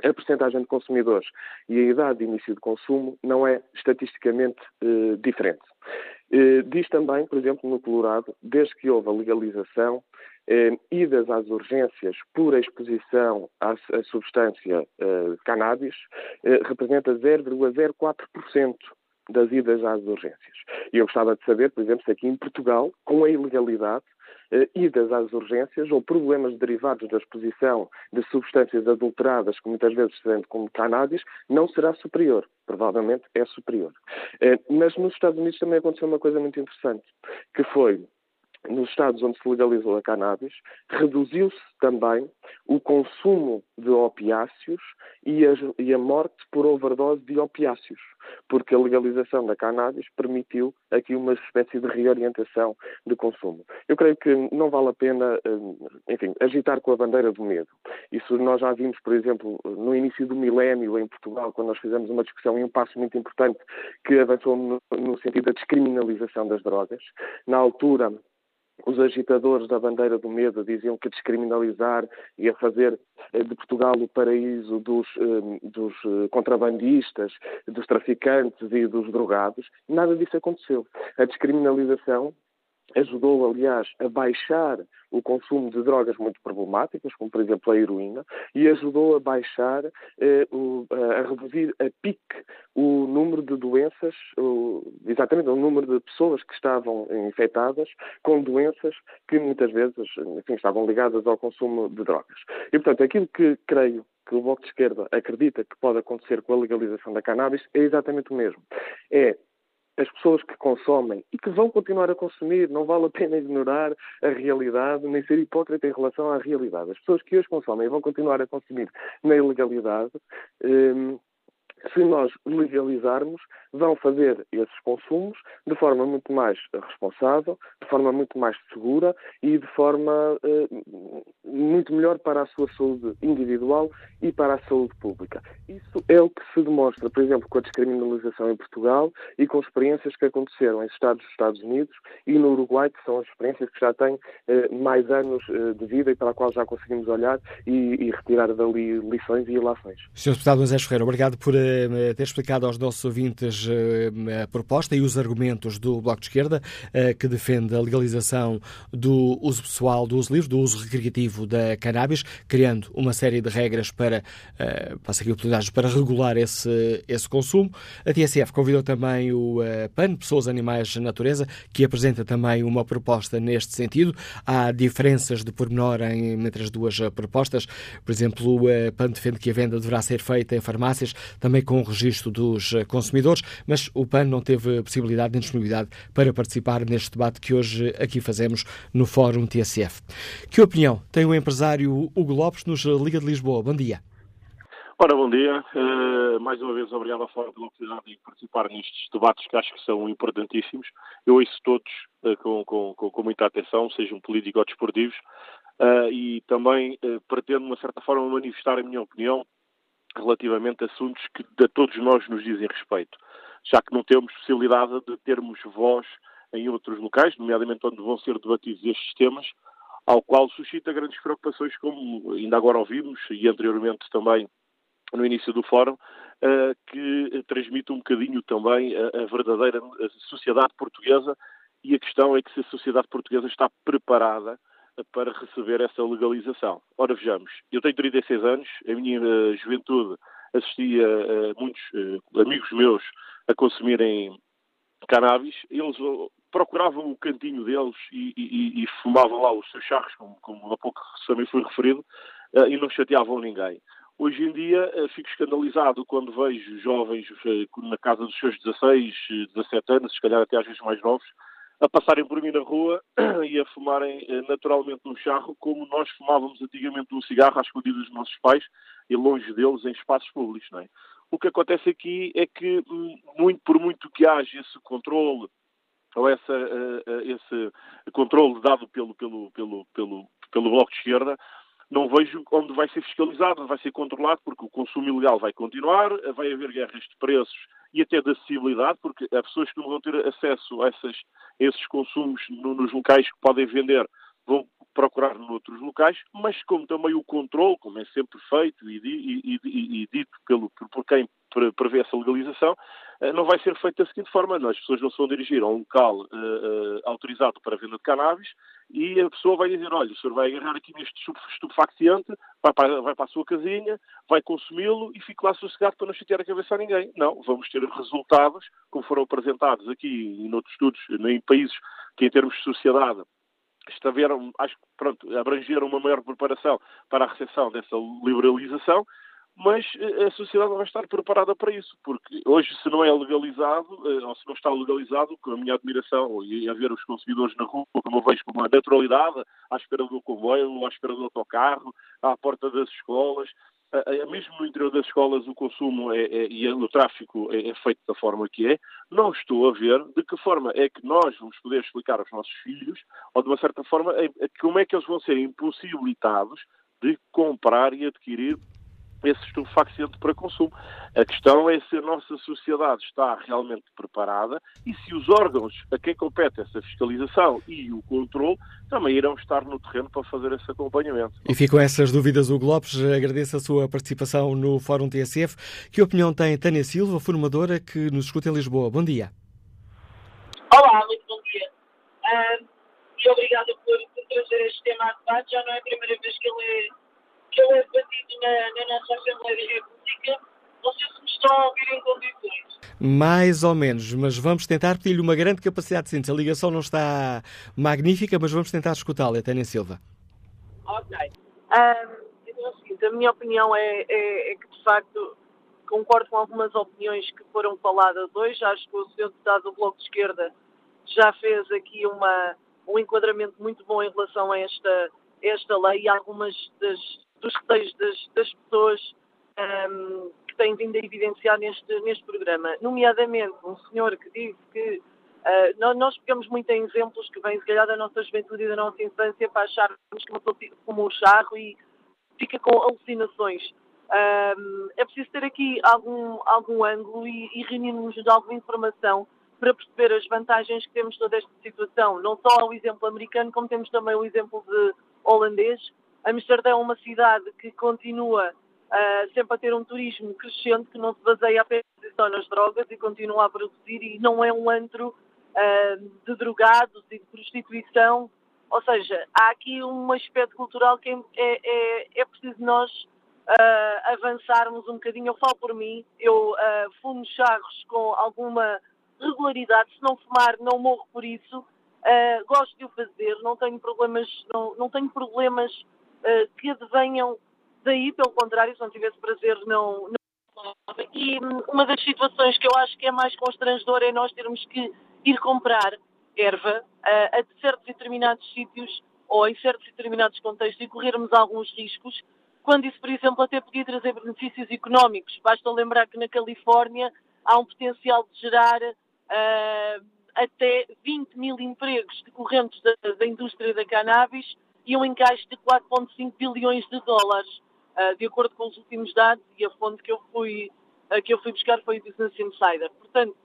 a percentagem de consumidores e a idade de início de consumo não é estatisticamente eh, diferente. Eh, diz também, por exemplo, no Colorado, desde que houve a legalização, eh, idas às urgências por exposição à, à substância eh, cannabis eh, representa 0,04% das idas às urgências. E eu gostava de saber, por exemplo, se aqui em Portugal, com a ilegalidade, eh, idas às urgências ou problemas derivados da exposição de substâncias adulteradas, que muitas vezes se vende como cannabis, não será superior. Provavelmente é superior. Eh, mas nos Estados Unidos também aconteceu uma coisa muito interessante, que foi nos estados onde se legalizou a cannabis, reduziu-se também o consumo de opiáceos e a, e a, morte por overdose de opiáceos, porque a legalização da cannabis permitiu aqui uma espécie de reorientação de consumo. Eu creio que não vale a pena, eh, enfim, agitar com a bandeira do medo. Isso nós já vimos, por exemplo, no início do milénio em Portugal, quando nós fizemos uma discussão e um passo muito importante que avançou no, no sentido da descriminalização das drogas. Na altura, os agitadores da bandeira do medo diziam que descriminalizar ia fazer eh, de Portugal o paraíso dos, eh, dos eh, contrabandistas, dos traficantes e dos drogados. Nada disso aconteceu. A descriminalização ajudou, aliás, a baixar o consumo de drogas muito problemáticas, como por exemplo a heroína, e ajudou a baixar, eh, o, a reduzir a pique o número de doenças, o, exatamente o número de pessoas que estavam infectadas com doenças que muitas vezes enfim, estavam ligadas ao consumo de drogas. E, portanto, aquilo que creio que o Bloco de Esquerda acredita que pode acontecer com a legalização da cannabis é exatamente o mesmo. É as pessoas que consomem e que vão continuar a consumir, não vale a pena ignorar a realidade, nem ser hipócrita em relação à realidade. As pessoas que hoje consomem vão continuar a consumir na ilegalidade. Hum, se nós legalizarmos, vão fazer esses consumos de forma muito mais responsável, de forma muito mais segura e de forma eh, muito melhor para a sua saúde individual e para a saúde pública. Isso é o que se demonstra, por exemplo, com a descriminalização em Portugal e com experiências que aconteceram em Estados dos Estados Unidos e no Uruguai, que são as experiências que já têm eh, mais anos eh, de vida e para a qual já conseguimos olhar e, e retirar dali lições e ilações. Sr. Deputado José Ferreira, obrigado por eh, ter explicado aos nossos ouvintes eh, a proposta e os argumentos do Bloco de Esquerda, eh, que defende a legalização do uso pessoal, do uso livre, do uso recreativo da cannabis, criando uma série de regras para, passa aqui utilidades, para regular esse, esse consumo. A TSF convidou também o PAN, Pessoas, Animais, Natureza, que apresenta também uma proposta neste sentido. Há diferenças de pormenor entre as duas propostas. Por exemplo, o PAN defende que a venda deverá ser feita em farmácias, também com o registro dos eh, consumidores, mas o PAN não teve possibilidade nem disponibilidade para participar neste debate que hoje aqui fazemos no Fórum TSF. Que opinião tem o empresário Hugo Lopes nos Liga de Lisboa? Bom dia. Ora, bom dia. Uh, mais uma vez, obrigado ao Fórum pela oportunidade de participar nestes debates que acho que são importantíssimos. Eu ouço todos uh, com, com, com, muita atenção, sejam políticos ou desportivos, uh, e também pretendo, de uma certa forma, manifestar a minha opinião relativamente a assuntos que a todos nós nos dizem respeito, já que não temos possibilidade de termos voz em outros locais, nomeadamente onde vão ser debatidos estes temas, ao qual suscita grandes preocupações, como ainda agora ouvimos, e anteriormente também no início do fórum, uh, que transmite um bocadinho também a, verdadeira sociedade portuguesa e a questão é que se a sociedade portuguesa está preparada para receber essa legalização. Ora, vejamos, eu tenho 36 anos, a minha uh, juventude assistia uh, muitos uh, amigos meus a consumirem cannabis, eles procuravam o cantinho deles e, e, e, fumavam lá os seus charros, como, como há pouco também foi referido, e não chateavam ninguém. Hoje em dia eh, fico escandalizado quando vejo jovens eh, na casa dos seus 16, 17 anos, se calhar até às vezes mais novos, a passarem por mim na rua e a fumarem eh, naturalmente um charro, como nós fumávamos antigamente um cigarro às escondidas dos nossos pais e longe deles em espaços públicos. Não é? O que acontece aqui é que, hum, muito por muito que haja esse controle ou essa, esse controle dado pelo, pelo, pelo, pelo, pelo Bloco de Esquerda, não vejo onde vai ser fiscalizado, onde vai ser controlado, porque o consumo ilegal vai continuar, vai haver guerras de preços e até de acessibilidade, porque há pessoas que não vão ter acesso a, essas, a esses consumos no, nos locais que podem vender, vão procurar noutros locais, mas como também o controle, como é sempre feito e, e, e, e dito pelo, por quem prevê essa legalização, não vai ser feito da seguinte forma. As pessoas não se vão dirigir a um local uh, autorizado para venda de cannabis e a pessoa vai dizer, olha, o senhor vai agarrar aqui neste estupefaciente, vai para, vai para a sua casinha, vai consumi-lo e fique lá sossegado para não chatear a cabeça a ninguém. Não, vamos ter resultados, como foram apresentados aqui e noutros estudos, em países que em termos de sociedade estiveram, acho que, pronto, abrangeram uma maior preparação para a recepção dessa liberalização mas eh, a sociedade vai estar preparada para isso, porque hoje, se não é legalizado, eh, ou se não está legalizado, com a minha admiração e a ver os consumidores na rua, como eu vejo com uma naturalidade, à espera do comboio, à espera do autocarro, à porta das escolas, mesmo no interior das escolas o consumo é, é, e o tráfico é, é, feito da forma que é, não estou a ver de que forma é que nós vamos poder explicar aos nossos filhos, ou de uma certa forma, como é que eles vão ser impossibilitados de comprar e adquirir esse estupefaciente para consumo. A questão é se a nossa sociedade está realmente preparada e se os órgãos a quem compete essa fiscalização e o controle também irão estar no terreno para fazer esse acompanhamento. E ficam essas dúvidas, Hugo Lopes. Agradeço a sua participação no Fórum TSF. Que opinião tem Tânia Silva, formadora que nos escuta em Lisboa? Bom dia. Olá, muito bom dia. Uh, e obrigada por, por trazer este tema à debate. Já não é a primeira vez que ele é que ele é debatido na, na nossa Assembleia da República. Não sei se me estão a ouvir em condições. Mais ou menos, mas vamos tentar pedir-lhe uma grande capacidade de síntese. A ligação não está magnífica, mas vamos tentar escutá-la, Tânia Silva. Ok. Um, então é o seguinte, a minha opinião é, é, é, que, de facto, concordo com algumas opiniões que foram faladas hoje. Acho que o Sr. Deputado do Bloco de Esquerda já fez aqui uma, um enquadramento muito bom em relação a esta, esta lei e algumas das, dos receios das, das pessoas um, que têm vindo a evidenciar neste, neste programa. Nomeadamente, um senhor que disse que uh, nós pegamos muito em exemplos que vêm, se calhar, da nossa juventude e da nossa infância para acharmos que uma pessoa fuma um charro e fica com alucinações. Um, é preciso ter aqui algum, algum ângulo e, e reunirmos de alguma informação para perceber as vantagens que temos toda esta situação. Não só o exemplo americano, como temos também o exemplo de holandês, Amsterdão é uma cidade que continua uh, sempre a ter um turismo crescente, que não se baseia apenas só nas drogas e continua a produzir e não é um antro uh, de drogados e de prostituição. Ou seja, há aqui um aspecto cultural que é, é, é preciso nós uh, avançarmos um bocadinho. Eu falo por mim, eu fumo charros com alguma regularidade. Se não fumar, não morro por isso. gosto de o fazer, não tenho problemas, não, não tenho problemas uh, que advenham daí, pelo contrário, se não tivesse prazer, não, não. E hum, uma das situações que eu acho que é mais constrangedora é nós termos que ir comprar erva uh, a certos determinados sítios ou em certos determinados contextos e corrermos alguns riscos quando isso, por exemplo, até podia trazer benefícios económicos. Basta lembrar que na Califórnia há um potencial de gerar uh, até 20 mil empregos decorrentes da, da, indústria da cannabis e um encaixe de 4,5 bilhões de dólares, uh, de acordo com os últimos dados e a fonte que eu fui, uh, que eu fui buscar foi o Business Insider. Portanto,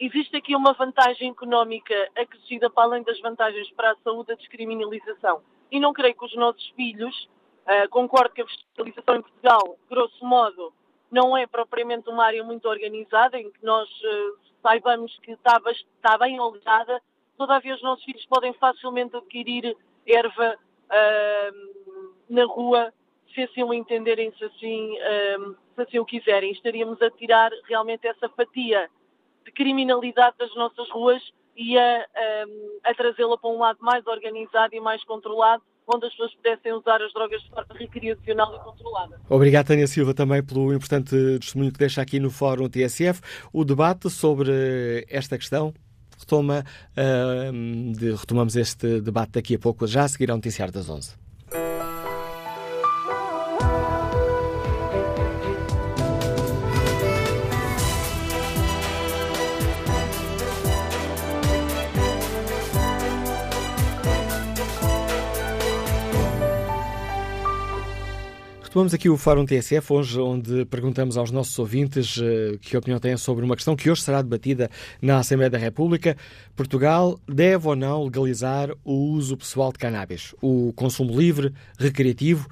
existe aqui uma vantagem económica acrescida para além das vantagens para a saúde, a descriminalização. E não creio que os nossos filhos, uh, concordo que a fiscalização em Portugal, grosso modo, não é propriamente uma área muito organizada, em que nós uh, saibamos que está, está bem alinhada, todavia os nossos filhos podem facilmente adquirir erva uh, na rua, se assim o entenderem, se assim, se assim o quiserem. Estaríamos a tirar realmente essa fatia de criminalidade das nossas ruas e a, a, a trazê-la para um lado mais organizado e mais controlado, onde as pessoas pudessem usar as drogas de forma recreacional e controlada. Obrigado, Tânia Silva, também pelo importante testemunho que deixa aqui no Fórum TSF. O debate sobre esta questão retoma, uh, de, retomamos este debate daqui a pouco, já a seguir ao noticiário das 11. Retomamos aqui o Fórum TSF, hoje, onde perguntamos aos nossos ouvintes uh, que opinião têm sobre uma questão que hoje será debatida na Assembleia da República. Portugal deve ou não legalizar o uso pessoal de cannabis? O consumo livre, recreativo,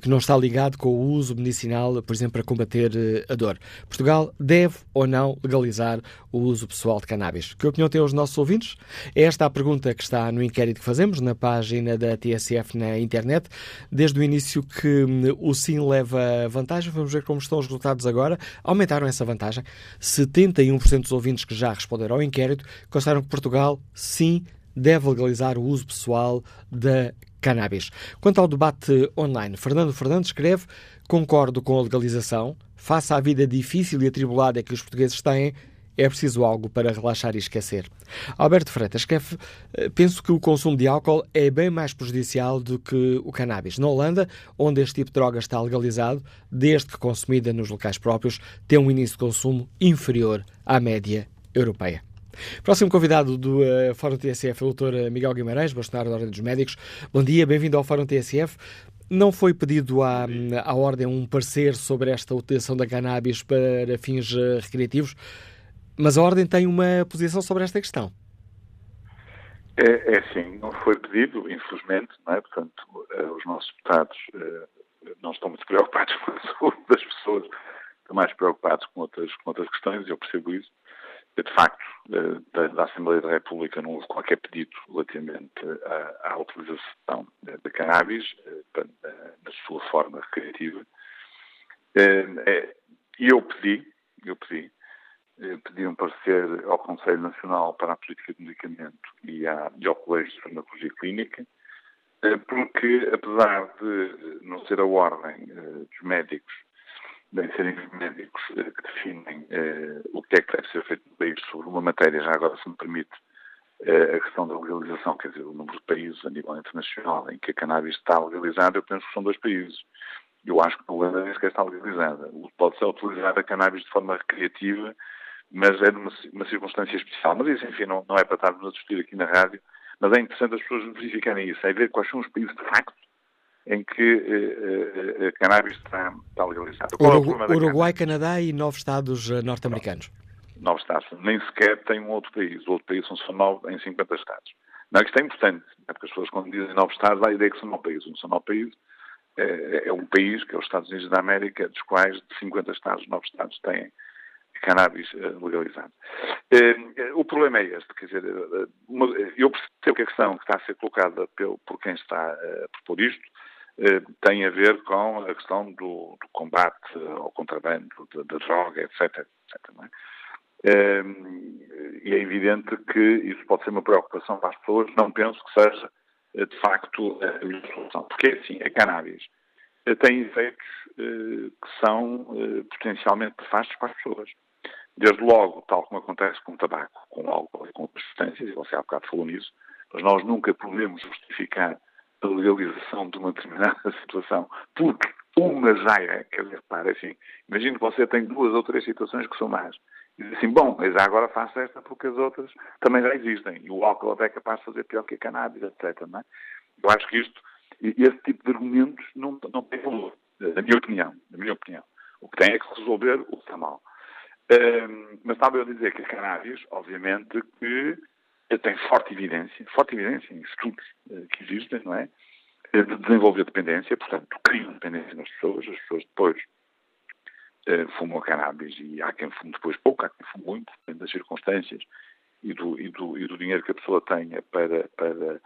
que não está ligado com o uso medicinal, por exemplo, para combater uh, a dor. Portugal deve ou não legalizar o uso pessoal de cannabis? Que opinião têm os nossos ouvintes? É esta a pergunta que está no inquérito que fazemos na página da TSF na internet. Desde o início que um, o sim leva vantagem. Vamos ver como estão os resultados agora. Aumentaram essa vantagem. 71% dos ouvintes que já responderam ao inquérito consideram que Portugal, sim, deve legalizar o uso pessoal da cannabis. Quanto ao debate online, Fernando Fernandes escreve: Concordo com a legalização. Face à vida difícil e atribulada que os portugueses têm, é preciso algo para relaxar e esquecer. Alberto Freitas escreve: eh, Penso que o consumo de álcool é bem mais prejudicial do que o cannabis. Na Holanda, onde este tipo de droga está legalizado, desde que consumida nos locais próprios, tem um início de consumo inferior à média europeia. Próximo convidado do uh, Fórum TSF é o Dr. Miguel Guimarães, bastonário da Ordem dos Médicos. Bom dia, bem-vindo ao Fórum TSF. Não foi pedido à, à Ordem um parecer sobre esta utilização da cannabis para fins uh, recreativos. Mas a Ordem tem uma posição sobre esta questão. É, é sim, não foi pedido, infelizmente, não é? Portanto, os nossos deputados não estão muito preocupados com a saúde das pessoas, estão mais preocupados com outras, com outras questões, eu percebo isso. De facto, da, da, Assembleia da República não houve qualquer pedido relativamente à, à utilização da cannabis na sua forma recreativa. E eu pedi, eu pedi, eh, pedi um parecer ao Conselho Nacional para a Política de Medicamento e, à, e ao Colégio de Farmacologia Clínica, eh, porque, apesar de não ser a ordem eh, dos médicos, serem os médicos que definem o que é que deve ser feito no país sobre uma matéria, já agora se me permite, a questão da legalização, quer dizer, o número de países a nível internacional em que a cannabis está legalizada, eu penso que são dois países. Eu acho que a Holanda nem sequer está legalizada. Pode ser utilizada a cannabis de forma recreativa mas é numa uma circunstância especial. Mas isso, enfim, não, não é para estarmos a discutir aqui na rádio, mas é interessante as pessoas verificarem isso, é ver quais são os países de facto em que eh, eh, a cannabis está, está legalizada. Urugu é Uruguai, Canadá e nove Estados eh, norte-americanos. Nove Estados. Nem sequer tem um outro país. O outro país são só nove em 50 Estados. Não, isto é importante, é porque as pessoas quando dizem nove Estados dá a ideia que são nove países. Não são nove países. É, é um país, que é os Estados Unidos da América, dos quais de 50 Estados, nove Estados têm cannabis legalizado. O problema é este, quer dizer, eu percebo que a questão que está a ser colocada por quem está a propor isto tem a ver com a questão do, do combate ao contrabando, da, droga, etc. etc é? e é evidente que isso pode ser uma preocupação para as pessoas, não penso que seja de facto a melhor solução. Porque, assim, a cannabis tem efeitos que são potencialmente nefastos para as pessoas. Desde logo, tal como acontece com o tabaco, com o álcool e com outras substâncias, e você há bocado falou nisso, mas nós nunca podemos justificar a legalização de uma determinada situação, porque uma já é, quer dizer, repare, assim, imagino que você tem duas ou três situações que são más. E diz assim, bom, mas agora faço esta porque as outras também já existem. E o álcool até é capaz de fazer pior que a cannabis, etc. Não é? Eu acho que isto, esse tipo de argumentos não, não tem valor, na minha opinião. Na minha opinião. O que tem é que resolver o que está mal. Um, mas estava eu a dizer que a cannabis, obviamente, que tem forte evidência, forte evidência em estudos uh, que existem, não é? De desenvolver dependência, portanto, criam dependência nas pessoas, as pessoas depois uh, fumam cannabis e há quem fume depois pouco, há quem fume muito, depende das circunstâncias e do, e do, e do dinheiro que a pessoa tenha para, para,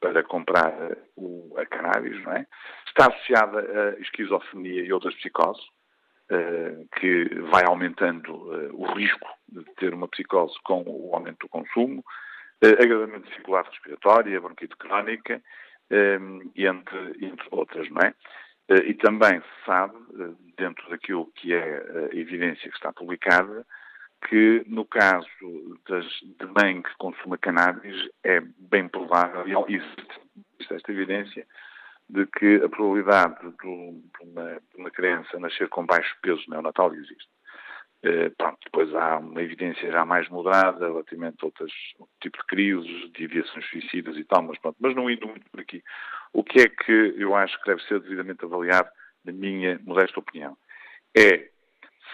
para comprar o, a cannabis, não é? Está associada a esquizofrenia e outras psicoses, que vai aumentando o risco de ter uma psicose com o aumento do consumo, agravamento de dificuldade respiratória, bronquite crónica, entre, entre outras, não é? E também se sabe, dentro daquilo que é a evidência que está publicada, que no caso das, de mãe que consuma cannabis é bem provável, e existe, esta evidência, de que a probabilidade de, de, uma, de uma, criança nascer com baixo peso neonatal existe. Eh, pronto, depois há uma evidência já mais moderada relativamente a outros outro tipo de crises, de ideações suicidas e tal, mas pronto, mas não indo muito por aqui. O que é que eu acho que deve ser devidamente avaliado, na minha modesta opinião, é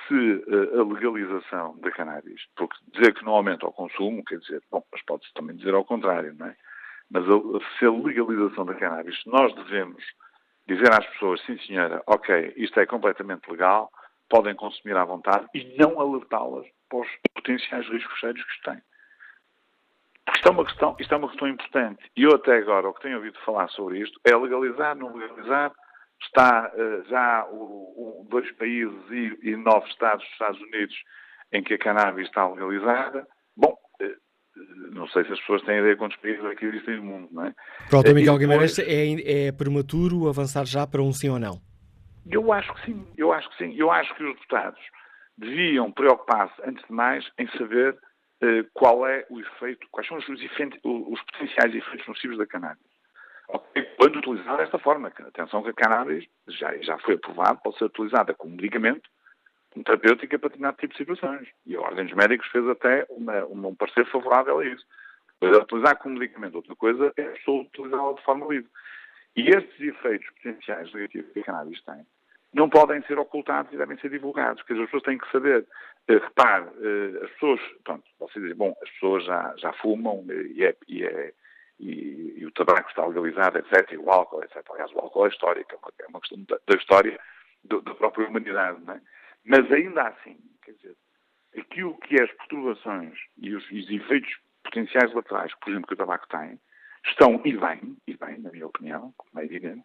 se uh, a legalização da cannabis, porque dizer que não aumenta o consumo, quer dizer, bom, mas pode-se também dizer ao contrário, não é? Mas a, se a legalização da cannabis, nós devemos dizer às pessoas, sim senhora, ok, isto é completamente legal, podem consumir à vontade e não alertá-las para os potenciais riscos sérios que. Porque isto é, uma questão, isto é uma questão importante. E eu até agora, o que tenho ouvido falar sobre isto é legalizar, não legalizar. Está uh, já o, o, dois países e, e nove estados dos Estados Unidos em que a cannabis está legalizada. Bom, uh, não sei se as pessoas têm ideia de quantos países aqui existem no mundo, não é? Pronto, Miguel Guimarães, é, é prematuro avançar já para um sim ou não? Eu acho que sim, eu acho que sim. Eu acho que os deputados deviam preocupar-se, antes de mais, em saber uh, qual é o efeito, quais são os, os potenciais efeitos nocivos da cannabis. Okay. Quando utilizada desta forma, atenção que a cannabis já, já foi aprovado, pode ser utilizada como medicamento, terapêutica para determinado tipo de situações. E a Ordem dos Médicos fez até uma, uma, um parecer favorável a isso. É utilizar como medicamento, outra coisa é a pessoa utilizá-la de forma livre. E estes efeitos potenciais negativos que a cannabis tem não podem ser ocultados e devem ser divulgados. Quer dizer, as pessoas têm que saber. Uh, repare, uh, as pessoas, pronto, você diz, bom, as pessoas já, já fumam e, é, e, é, e, e, o tabaco está legalizado, etc., e o álcool, etc. Aliás, o álcool é histórico, é uma questão da, da história do, da própria humanidade, não é? Mas ainda assim, quer dizer, aquilo que é as perturbações e os, os efeitos potenciais laterais, por exemplo, que o tabaco tem, estão, e bem, e bem, na minha opinião, como é evidente,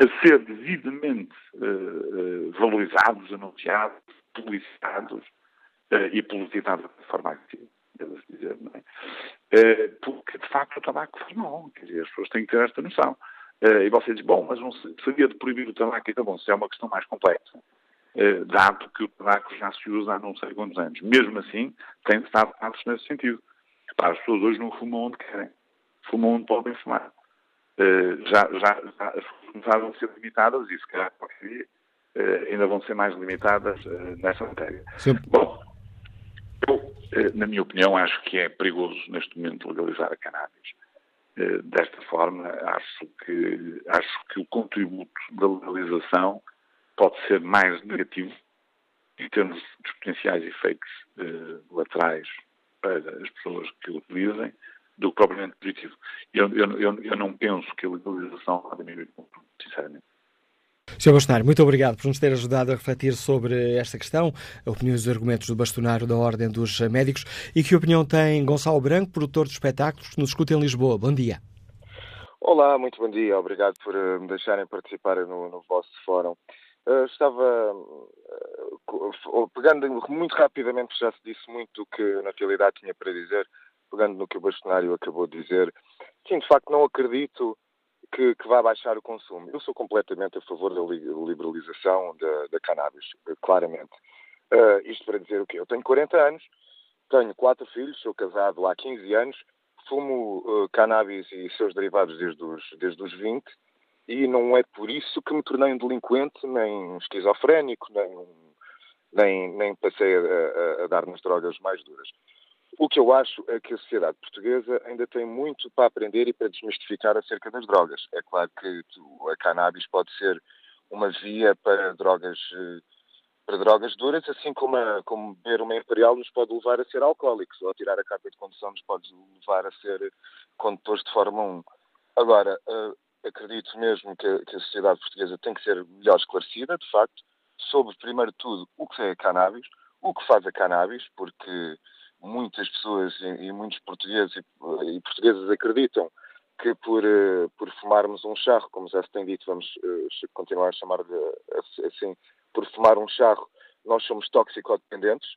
a ser devidamente uh, valorizados, anunciados, publicitados uh, e publicitados de forma ativa, devo dizer, não é? porque, de facto, o tabaco faz mal. Quer dizer, as pessoas têm que ter esta noção. e você diz, bom, mas não seria de proibir o tabaco, então, bom, se é uma questão mais complexa. Dado que o tabaco já se usa há não sei quantos anos. Mesmo assim, tem de estar passos nesse sentido. Para as pessoas hoje não fumam onde querem. Fumam onde podem fumar. Uh, já, já, já, as começaram a ser limitadas e, se calhar, qualquer dia, uh, ainda vão ser mais limitadas uh, nessa matéria. Sim. Bom, eu, na minha opinião, acho que é perigoso neste momento legalizar a cannabis. desta forma, acho que, acho que o contributo da legalização pode ser mais negativo em termos dos potenciais efeitos eh, laterais para as pessoas que o utilizem do que propriamente positivo. Eu, eu, eu, eu não penso que a legalização vá diminuir o consumo, sinceramente. Sr. Bastonário, muito obrigado por nos ter ajudado a refletir sobre esta questão, opiniões e argumentos do bastonário da Ordem dos Médicos. E que opinião tem Gonçalo Branco, produtor de espetáculos, que nos escuta em Lisboa? Bom dia. Olá, muito bom dia. Obrigado por eh, me deixarem participar no, no vosso fórum. Uh, estava uh, pegando muito rapidamente, já se disse muito o que a Natalidade tinha para dizer, pegando no que o bastonário acabou de dizer. Sim, de facto, não acredito que, que vá baixar o consumo. Eu sou completamente a favor da liberalização da, da cannabis, claramente. Uh, isto para dizer o quê? Eu tenho 40 anos, tenho quatro filhos, sou casado há 15 anos, fumo cannabis e seus derivados desde os, desde os 20 e não é por isso que me tornei um delinquente, nem um esquizofrénico, nem, nem, nem passei a, a, a dar nas drogas mais duras. O que eu acho é que a sociedade portuguesa ainda tem muito para aprender e para desmistificar acerca das drogas. É claro que a cannabis pode ser uma via para drogas eh, para drogas duras, assim como, a, como beber uma imperial nos pode levar a ser alcoólicos, ou tirar a carta de condução nos pode levar a ser condutores de Fórmula 1. Agora, uh, acredito mesmo que, que, a sociedade portuguesa tem que ser melhor esclarecida, de facto, sobre, primeiro de tudo, o que é a cannabis, o que faz a cannabis, porque muitas pessoas e, muitos portugueses e, portuguesas acreditam que por, uh, por fumarmos um charro, como já se tem dito, vamos uh, continuar a chamar-lhe assim, por fumar um charro, nós somos toxicodependentes,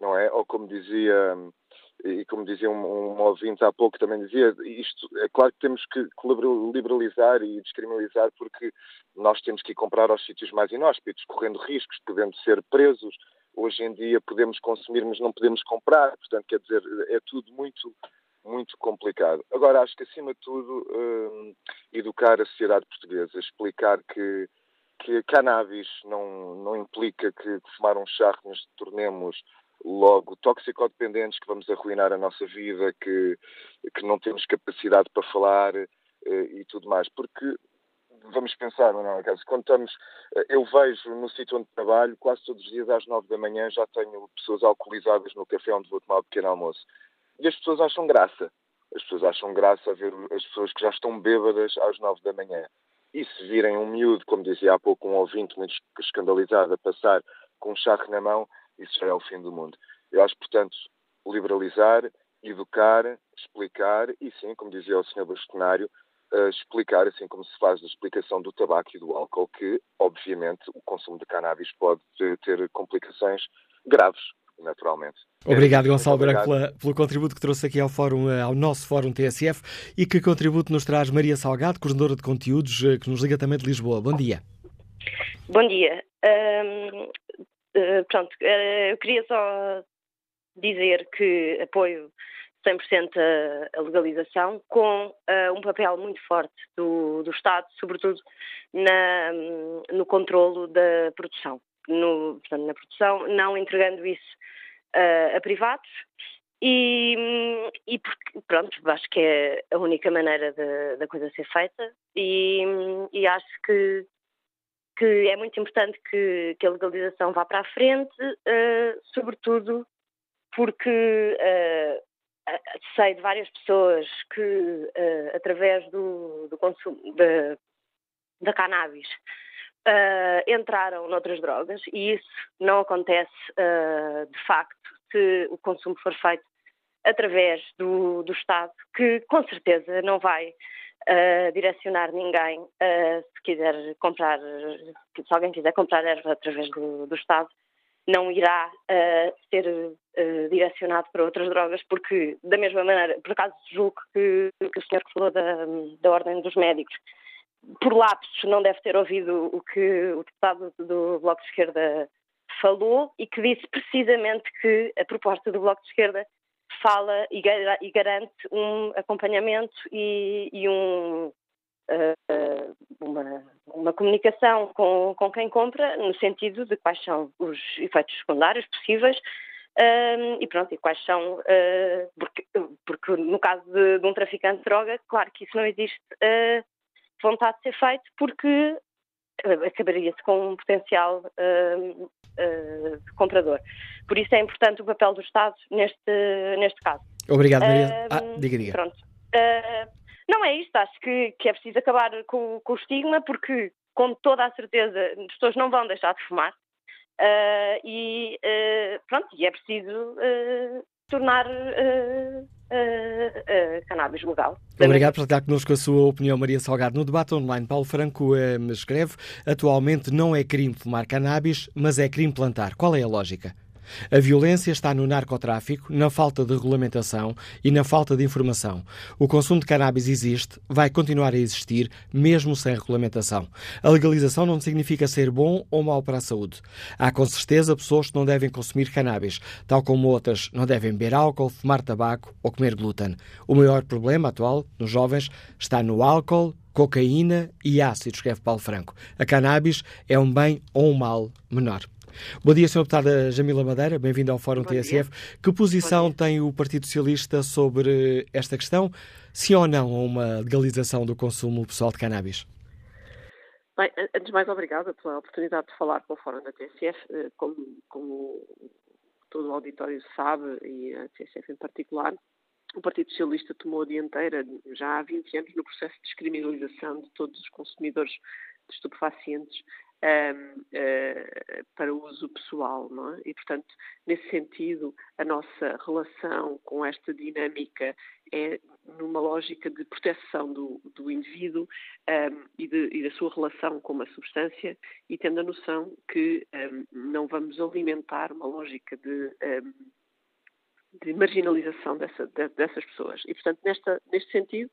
não é? Ou como dizia, e como dizia um, um ouvinte há pouco também dizia, isto é claro que temos que liberalizar e descriminalizar porque nós temos que ir comprar aos sítios mais inóspitos, correndo riscos, podendo ser presos. Hoje em dia podemos consumir, mas não podemos comprar. Portanto, quer dizer, é tudo muito muito complicado. Agora, acho que, acima de tudo, hum, educar a sociedade portuguesa, explicar que que cannabis não, não implica que, fumar um charro nos tornemos logo toxicodependentes, que vamos arruinar a nossa vida, que, que não temos capacidade para falar eh, e tudo mais. Porque vamos pensar, não é? Quando estamos, eh, eu vejo no sítio onde trabalho, quase todos os dias às nove da manhã já tenho pessoas alcoolizadas no café onde vou tomar o pequeno almoço. E as pessoas acham graça. As pessoas acham graça a ver as pessoas que já estão bêbadas às nove da manhã. E se virem um miúdo, como dizia há pouco um ouvinte muito escandalizado, a passar com um charro na mão, isso já é o fim do mundo. Eu acho, portanto, liberalizar, educar, explicar e sim, como dizia o Sr. Bastonário, uh, explicar, assim como se faz a explicação do tabaco e do álcool, que, obviamente, o consumo de cannabis pode ter complicações graves naturalmente. Obrigado, Gonçalo Branco, pela, pelo contributo que trouxe aqui ao, fórum, eh, ao nosso Fórum TSF e que contributo nos traz Maria Salgado, coordenadora de conteúdos, eh, que nos liga também de Lisboa. Bom dia. Bom dia. uh, pronto, uh, eu queria só dizer que apoio 100% a, a legalização, com uh, um papel muito forte do, do Estado, sobretudo na, no controlo da produção no, portanto, na produção, não entregando isso uh, a privados. E, e porque, pronto, acho que é a única maneira da coisa ser feita e, e acho que, que é muito importante que, que a legalização vá para a frente, uh, sobretudo porque uh, sei de várias pessoas que, uh, através do, do consumo da, cannabis, uh, entraram noutras drogas e isso não acontece uh, de facto se o consumo for feito através do, do Estado, que com certeza não vai uh, direcionar ninguém se quiser comprar, se alguém quiser comprar erva através do, do Estado, não irá ser direcionado para outras drogas, porque da mesma maneira, por acaso julgo que, que o senhor que falou da, da Ordem dos Médicos por lapsos não deve ter ouvido o que o deputado do Bloco de Esquerda falou e que disse precisamente que a proposta do Bloco de Esquerda fala e, garante um acompanhamento e, e um, uh, uma, uma, comunicação com, com, quem compra no sentido de quais são os efeitos secundários possíveis uh, e pronto, e quais são, uh, porque, porque, no caso de, de, um traficante de droga, claro que isso não existe vontade de ser feito porque acabaria-se com um potencial uh, uh, comprador. Por isso é importante o papel do Estado neste, neste caso. Obrigado, Maria. Uh, ah, diga, diga. Pronto. Não é isto, acho que, que é preciso acabar com, com, o estigma, porque, com toda a certeza, as pessoas não vão deixar de fumar. e pronto, e é preciso tornar uh, uh, uh, cannabis legal. Obrigado por estar connosco a sua opinião, Maria Salgado. No debate online, Paulo Franco escreve: atualmente não é crime fumar cannabis, mas é crime plantar. Qual é a lógica? A violência está no narcotráfico, na falta de regulamentação e na falta de informação. O consumo de cannabis existe, vai continuar a existir, mesmo sem regulamentação. A legalização não significa ser bom ou mau para a saúde. Há com certeza pessoas que não devem consumir cannabis, tal como outras não devem beber álcool, fumar tabaco ou comer glúten. O maior problema atual nos jovens está no álcool, cocaína e ácido, escreve Paulo Franco. A cannabis é um bem ou um mal menor. Bom dia, Sr. Deputada Jamila Madeira, bem-vindo ao Fórum Bom TSF. Dia. Que posição tem o Partido Socialista sobre esta questão? Sim ou não a uma legalização do consumo pessoal de cannabis? Bem, antes de mais, obrigada pela oportunidade de falar com o Fórum da TSF. Eh, como, como todo o auditório sabe, e a TSF em particular, o Partido Socialista tomou a dianteira já há 20 anos no processo de descriminalização de todos os consumidores de estupefacientes um, uh, eh, para uso pessoal, não é? E, portanto, nesse sentido, a nossa relação com esta dinâmica é numa lógica de proteção do, do indivíduo um, e, de, e, da sua relação com uma substância e tendo a noção que um, não vamos alimentar uma lógica de de marginalização dessa, de, dessas pessoas. E, portanto, nesta, neste sentido,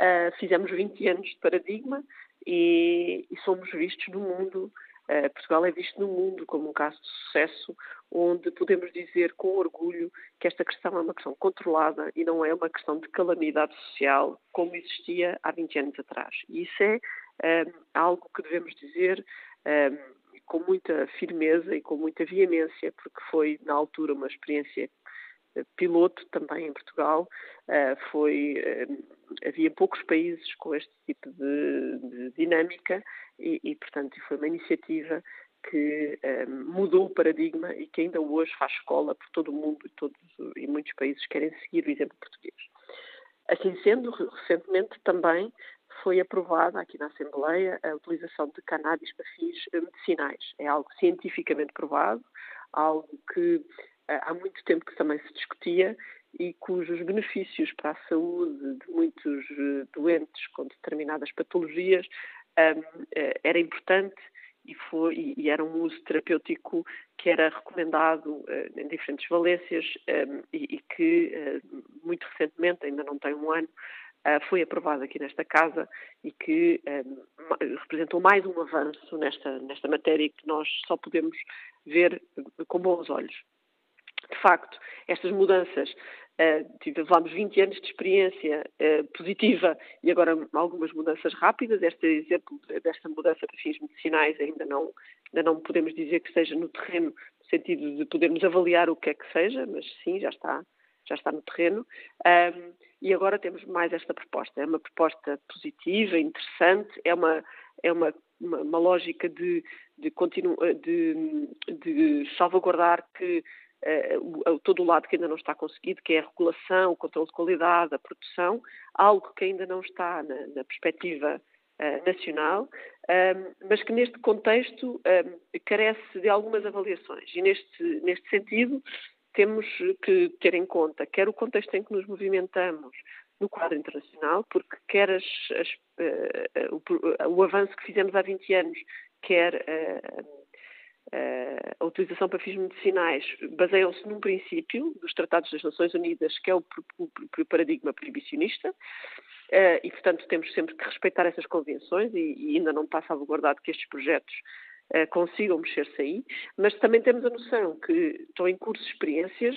uh, fizemos 20 anos de paradigma e, e somos vistos no mundo, uh, Portugal é visto no mundo como um caso de sucesso, onde podemos dizer com orgulho que esta questão é uma questão controlada e não é uma questão de calamidade social como existia há 20 anos atrás. E isso é uh, algo que devemos dizer com muita firmeza e com muita veemência, porque foi, na altura, uma experiência piloto também em Portugal. Uh, foi, uh, havia poucos países com este tipo de, de dinâmica e, e, portanto, foi uma iniciativa que uh, mudou o paradigma e que ainda hoje faz escola por todo o mundo e, todos, e muitos países querem seguir o exemplo português. Assim sendo, recentemente também foi aprovada aqui na Assembleia a utilização de cannabis para fins medicinais. É algo cientificamente provado, algo que há muito tempo que também se discutia e cujos benefícios para a saúde de muitos eh, doentes com determinadas patologias um, eh, era importante e, foi, e era um uso terapêutico que era recomendado uh, em diferentes valências um, e, e, que uh, muito recentemente, ainda não tem um ano, uh, foi aprovado aqui nesta casa e que um, representou mais um avanço nesta, nesta matéria que nós só podemos ver com bons olhos de facto, estas mudanças, uh, tivemos 20 anos de experiência uh, positiva e agora algumas mudanças rápidas. Este exemplo desta mudança para fins medicinais ainda não, ainda não podemos dizer que esteja no terreno, no sentido de podermos avaliar o que é que seja, mas sim, já está, já está no terreno. E agora temos mais esta proposta. É uma proposta positiva, interessante, é uma, é uma, uma, uma lógica de, de, continu, de, de salvaguardar que uh, todo o lado que ainda não está conseguido, que é a regulação, o controle de qualidade, a produção, algo que ainda não está na, na perspectiva uh, nacional, um, ehm, mas que neste contexto um, ehm, carece de algumas avaliações. E neste, neste sentido, temos que ter em conta quer o contexto em que nos movimentamos no quadro internacional, porque quer as, as, uh, o, o, avanço que fizemos há 20 anos, quer uh, a utilização para fins medicinais baseiam-se num princípio dos Tratados das Nações Unidas, que é o, o, o paradigma proibicionista, uh, e, portanto, temos sempre que respeitar essas convenções e, ainda não está salvaguardado que estes projetos uh, consigam mexer-se aí, mas também temos a noção que estão em curso experiências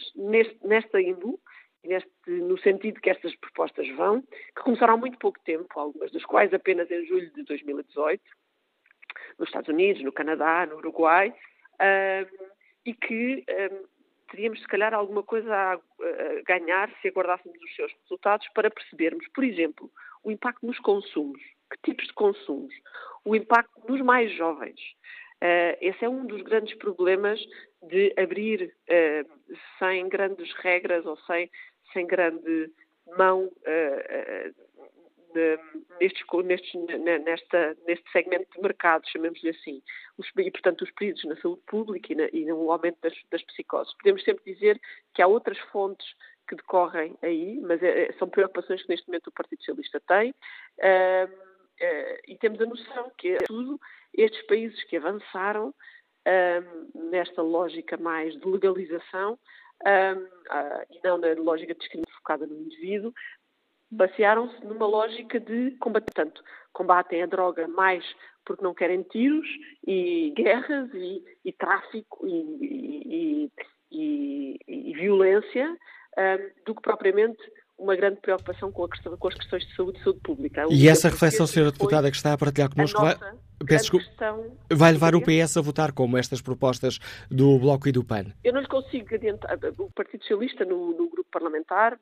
nesta índole, Neste, no sentido que estas propostas vão, que começaram há muito pouco tempo, algumas das quais apenas em julho de 2018, nos Estados Unidos, no Canadá, no Uruguai, e que teríamos, se calhar, alguma coisa a, ganhar se aguardássemos os seus resultados para percebermos, por exemplo, o impacto nos consumos, que tipos de consumos, o impacto nos mais jovens. Uh, esse é um dos grandes problemas de abrir uh, sem grandes regras ou sem, sem grande mão uh, nestes, nestes, nesta, neste segmento de mercado, chamemos-lhe assim, os, e portanto os períodos na saúde pública e, na, e no aumento das, das psicoses. Podemos sempre dizer que há outras fontes que decorrem aí, mas é, são preocupações que neste momento o Partido Socialista tem. Uh, uh, e temos a noção que, tudo, estes países que avançaram uh, nesta lógica mais de legalização e não na lógica de discriminação focada no indivíduo, basearam-se numa lógica de combate. Portanto, combatem a droga mais porque não querem tiros e guerras e, e tráfico e, e, e violência um, do que propriamente uma grande preocupação com, questão, com, as questões de saúde e saúde pública. E essa reflexão, senhora deputada, que está a partilhar connosco, vai, peço questão, vai levar o PS a votar como estas propostas do Bloco e do PAN? Eu não lhe consigo adiantar. O Partido Socialista, no, no grupo parlamentar,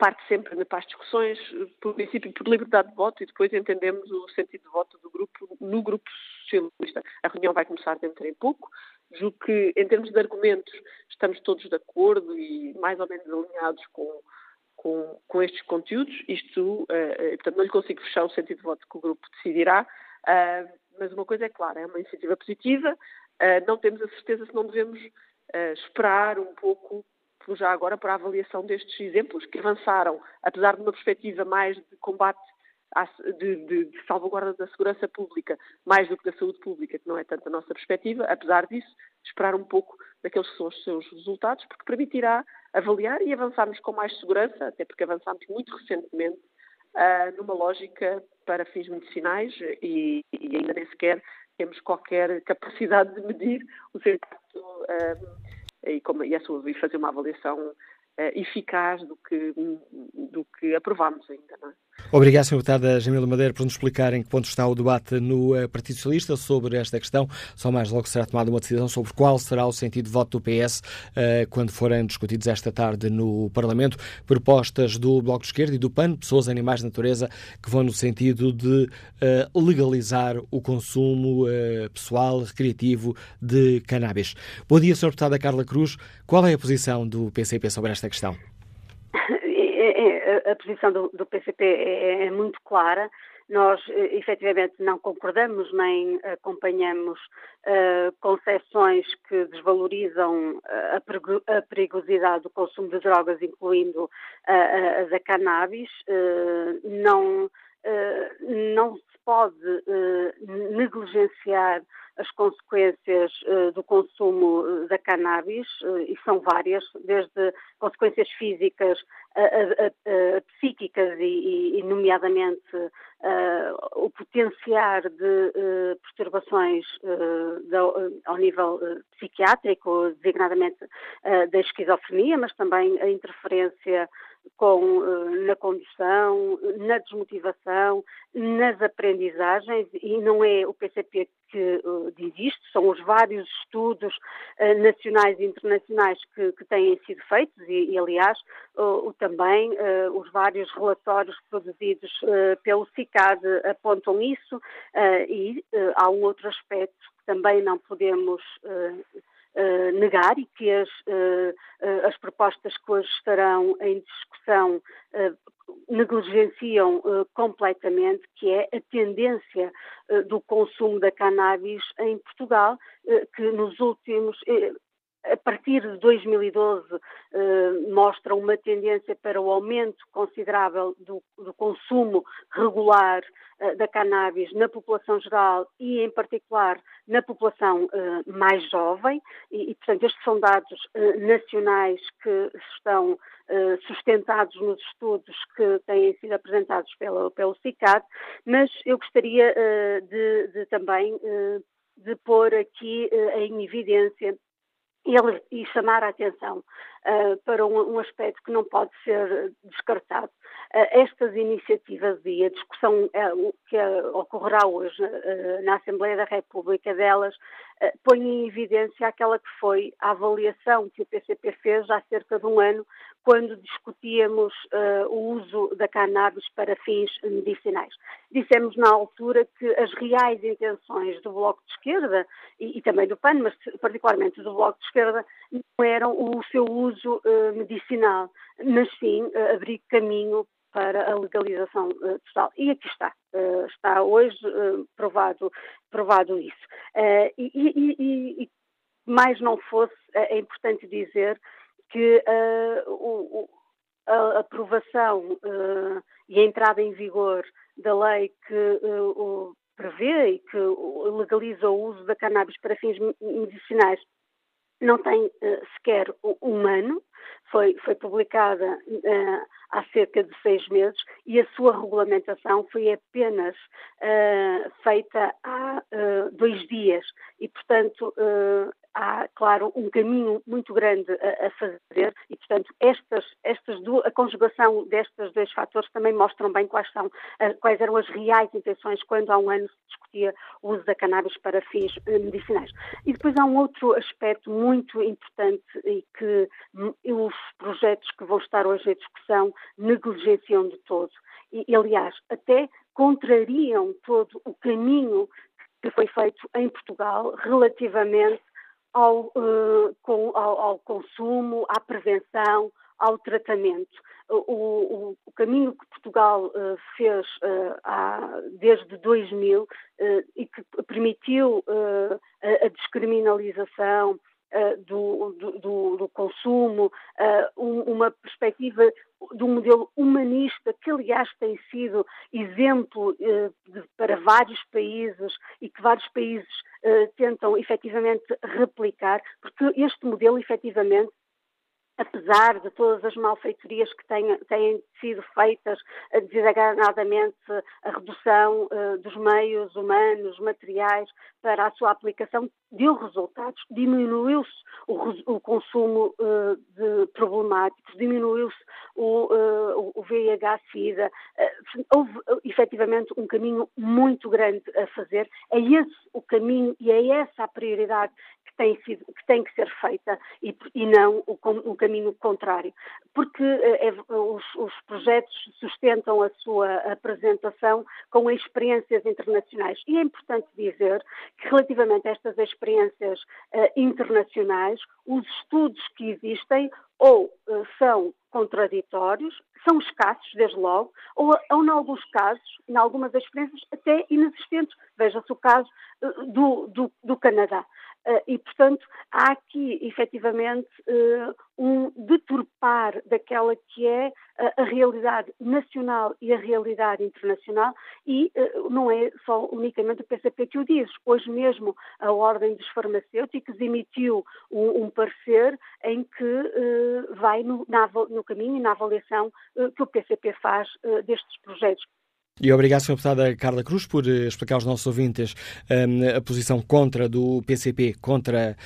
parte sempre para as discussões, por princípio, por liberdade de voto e depois entendemos o sentido de voto do grupo no grupo socialista. A reunião vai começar dentro em pouco. Julgo que, em termos de argumentos, estamos todos de acordo e mais ou menos alinhados com, com, com estes conteúdos. Isto, uh, portanto, não lhe consigo fechar o sentido de voto que o grupo decidirá, uh, mas uma coisa é clara, é uma iniciativa positiva. Uh, não temos a certeza se não devemos esperar um pouco já agora para a avaliação destes exemplos que avançaram, apesar de uma perspectiva mais de combate, de, de, de, salvaguarda da segurança pública, mais do que da saúde pública, que não é tanto a nossa perspectiva, apesar disso, esperar um pouco daqueles que são os seus resultados, porque permitirá avaliar e avançarmos com mais segurança, até porque avançámos muito recentemente uh, numa lógica para fins medicinais e, e, ainda nem sequer temos qualquer capacidade de medir o seu impacto. Uh, e, como, e, e fazer uma avaliação uh, eficaz do que, do que aprovámos ainda. Não é? Obrigado, Sr. Deputada Jamila Madeira, por nos explicar em que ponto está o debate no eh, Partido Socialista sobre esta questão. Só mais logo será tomada uma decisão sobre qual será o sentido de voto do PS uh, eh, quando forem discutidos esta tarde no Parlamento. Propostas do Bloco de Esquerda e do PAN, Pessoas, Animais, Natureza, que vão no sentido de uh, legalizar o consumo uh, pessoal, recreativo de cannabis. Bom dia, Sr. Deputada Carla Cruz. Qual é a posição do PCP sobre esta questão? A posição do, do PCP é, é, muito clara. Nós, eh, efetivamente, não concordamos nem acompanhamos uh, concessões que desvalorizam a, a, perigosidade do consumo de drogas, incluindo uh, as a cannabis. Uh, não, não se pode negligenciar as consequências uh, do consumo eh, da cannabis, e são várias, desde consequências físicas a, a, a psíquicas e, e nomeadamente, o potenciar de perturbações ao nível psiquiátrico, designadamente da esquizofrenia, mas também a interferência com, na condução, na desmotivação, nas aprendizagens, e não é o PCP que uh, diz isto, são os vários estudos uh, nacionais e internacionais que, que, têm sido feitos e, e aliás, uh, também os vários relatórios produzidos pelo CICAD apontam isso e há um outro aspecto que também não podemos Uh, negar e que as, uh, as propostas que hoje estarão em discussão negligenciam completamente, que é a tendência do consumo da cannabis em Portugal, que nos últimos a partir de 2012 mostra uma tendência para o aumento considerável do, do consumo regular da cannabis na população geral e, em particular, na população mais jovem. E, e, portanto, estes são dados nacionais que estão eh, sustentados nos estudos que têm sido apresentados pelo, pelo CICAD, mas eu gostaria uh, de, de, também de pôr aqui em evidência ele, e chamar a atenção uh, para um, um, aspecto que não pode ser descartado. Uh, estas iniciativas e a discussão uh, que ocorrerá hoje na Assembleia da República delas põe em evidência aquela que foi a avaliação que o PCP fez há cerca de um ano quando discutíamos o uso da cannabis para fins medicinais. Dissemos na altura que as reais intenções do Bloco de Esquerda e, e também do PAN, mas particularmente do Bloco de Esquerda, não eram o seu uso uh, medicinal, mas sim uh, abrir caminho para a legalização uh, total. E aqui está, está hoje provado, provado isso. E, e, e, e, mais não fosse, é importante dizer que a aprovação e a entrada em vigor da lei que prevê e que legaliza o uso da cannabis para fins medicinais não tem sequer um ano, foi, foi publicada há cerca de seis meses e a sua regulamentação foi apenas uh, feita há uh, dois dias. E, portanto, uh, há, claro, um caminho muito grande a, a fazer e, portanto, estas, estas a conjugação destes dois fatores também mostram bem quais, são, quais eram as reais intenções quando há um ano se discutia o uso da cannabis para fins eh, medicinais. E depois há um outro aspecto muito importante e que os projetos que vão estar hoje em discussão negligenciam de todo. E, aliás, até contrariam todo o caminho que foi feito em Portugal relativamente ao, uh, com, ao, ao, consumo, à prevenção, ao tratamento. O, o, o caminho que Portugal uh, fez uh, há, desde 2000 e que permitiu a, a descriminalização, do, do, do, consumo, um, uma perspectiva de um modelo humanista que, aliás, tem sido exemplo de, para vários países e que vários países tentam efetivamente replicar, porque este modelo efetivamente apesar de todas as malfeitorias que têm, têm sido feitas, designadamente a redução uh, dos meios humanos, materiais para a sua aplicação, deu resultados, diminuiu-se o, o, consumo uh, de problemáticos, diminuiu-se o, uh, o VIH-Sida, houve efetivamente um caminho muito grande a fazer, é esse o caminho e é essa a prioridade tem, sido, que tem que ser feita e, e não o, o, caminho contrário. Porque é, os, os, projetos sustentam a sua apresentação com experiências internacionais. E é importante dizer que, relativamente a estas experiências uh, internacionais, os estudos que existem ou uh, são contraditórios, são escassos, desde logo, ou, ou, em alguns casos, em algumas experiências, até inexistentes. Veja-se o caso uh, do, do, do Canadá. Uh, e, portanto, há aqui, efetivamente, uh, um deturpar daquela que é a, a, realidade nacional e a realidade internacional, e não é só unicamente o PCP que o diz. Hoje mesmo, a Ordem dos Farmacêuticos emitiu um, um parecer em que vai no, na, no, caminho e na avaliação que o PCP faz destes projetos. E obrigado, Sra. Deputada Carla Cruz, por eh, explicar aos nossos ouvintes um, a posição contra do PCP, contra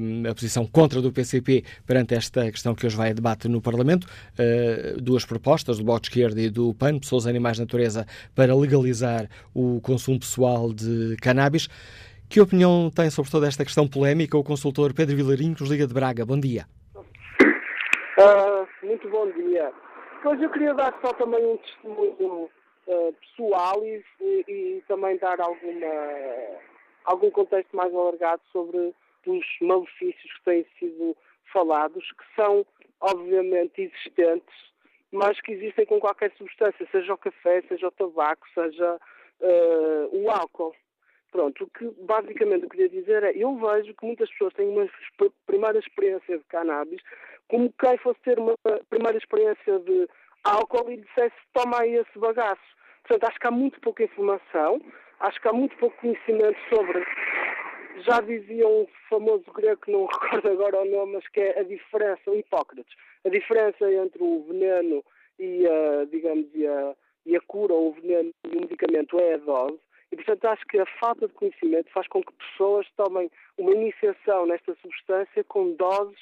um, a posição contra do PCP perante esta questão que hoje vai a debate no Parlamento. Uh, duas propostas, do Bloco de Esquerda e do PAN, Pessoas, Animais, Natureza, para legalizar o consumo pessoal de cannabis. Que opinião tem sobre toda esta questão polémica o consultor Pedro Vilarinho, que nos liga de Braga? Bom dia. Uh, muito bom dia. Pois eu queria dar só também um testemunho pessoal e, e, e, também dar alguma, algum contexto mais alargado sobre os malefícios que têm sido falados, que são obviamente existentes, mas que existem com qualquer substância, seja o café, seja o tabaco, seja uh, o álcool. Pronto, o que basicamente eu queria dizer é, eu vejo que muitas pessoas têm uma primeira experiência de cannabis como quem fosse ter uma primeira experiência de álcool e dissesse toma esse bagaço. Portanto, acho que há muito pouca informação, acho que há muito pouco conhecimento sobre. Já dizia um famoso grego que não recordo agora o nome, mas que é a diferença, o Hipócrates, a diferença entre o veneno e a, digamos, e a, e a cura, ou o veneno e o medicamento é a dose. E, portanto, acho que a falta de conhecimento faz com que pessoas tomem uma iniciação nesta substância com doses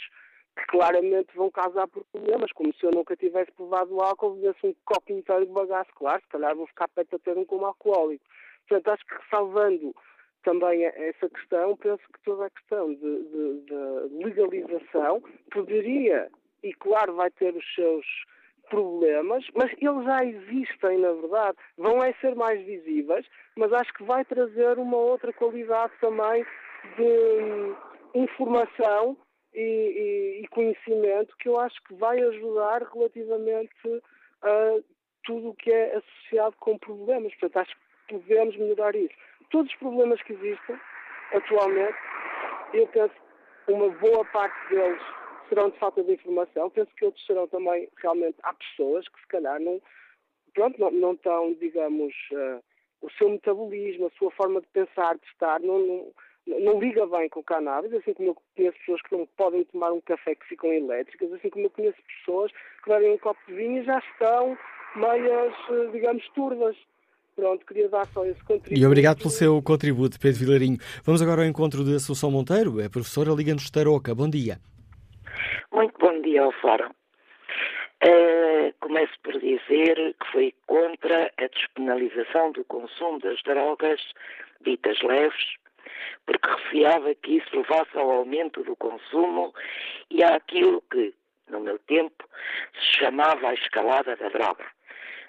que claramente vão causar problemas, como se eu nunca tivesse provado álcool, bebesse um copo inteiro de bagaço, claro, se calhar vou ficar perto a ter um como alcoólico. Portanto, acho que salvando também essa questão, penso que toda a questão de, de, de legalização poderia, e claro vai ter os seus problemas, mas eles já existem, na verdade. Vão é ser mais visíveis, mas acho que vai trazer uma outra qualidade também de informação e, e, conhecimento que eu acho que vai ajudar relativamente a tudo o que é associado com problemas. Portanto, acho que podemos melhorar isso. Todos os problemas que existem atualmente, eu penso uma boa parte deles serão de falta de informação. Penso que outros serão também realmente há pessoas que se calhar não, pronto, não, não estão, digamos, uh, o seu metabolismo, a sua forma de pensar, de estar, não, não não liga bem com o cannabis, assim como eu conheço pessoas que não podem tomar um café que ficam elétricas, assim como eu conheço pessoas que bebem um copo de vinho e já estão meias, eh, digamos, turvas. Pronto, queria dar só esse contributo. E obrigado pelo seu contributo, Pedro Vilarinho. Vamos agora ao encontro de Assunção Monteiro, a professora Liga-nos Tarouca. Bom dia. Muito bom dia ao Fórum. Uh, começo por dizer que fui contra a despenalização do consumo das drogas ditas leves, porque refiava que isso levasse ao aumento do consumo e àquilo que, no meu tempo, se chamava a escalada da droga.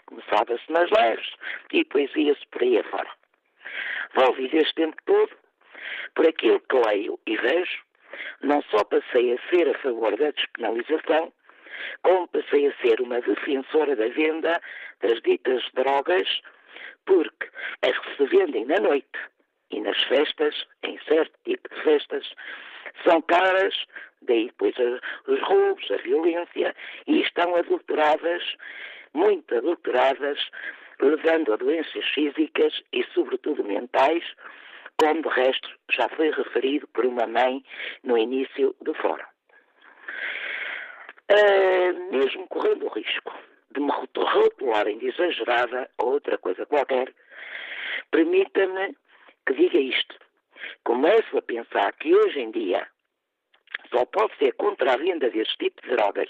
Começava-se nas leves e depois ia-se por aí afora. Envolvido este tempo todo, por aquilo que leio e vejo, não só passei a ser a favor da despenalização, como passei a ser uma defensora da venda das ditas drogas, porque as que se vendem na noite e nas festas, em certo tipo de festas, são caras, daí depois os roubos, a violência, e estão adulteradas, muito adulteradas, levando a doenças físicas e, sobretudo, mentais, como de resto já foi referido por uma mãe no início do fórum. Uh, mesmo correndo o risco de me rotularem de exagerada ou outra coisa qualquer, permita-me que diga isto. Começo a pensar que hoje em dia só pode ser contra a venda deste tipo de drogas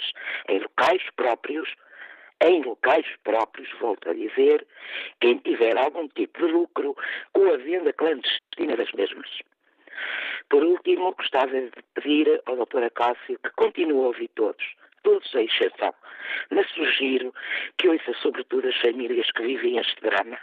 em locais próprios, em locais próprios, volto a dizer, quem tiver algum tipo de lucro com a venda clandestina das mesmas. Por último, gostava de pedir ao Dr. Acácio que continue a ouvir todos, todos sem exceção, mas sugiro que ouça sobretudo as famílias que vivem este drama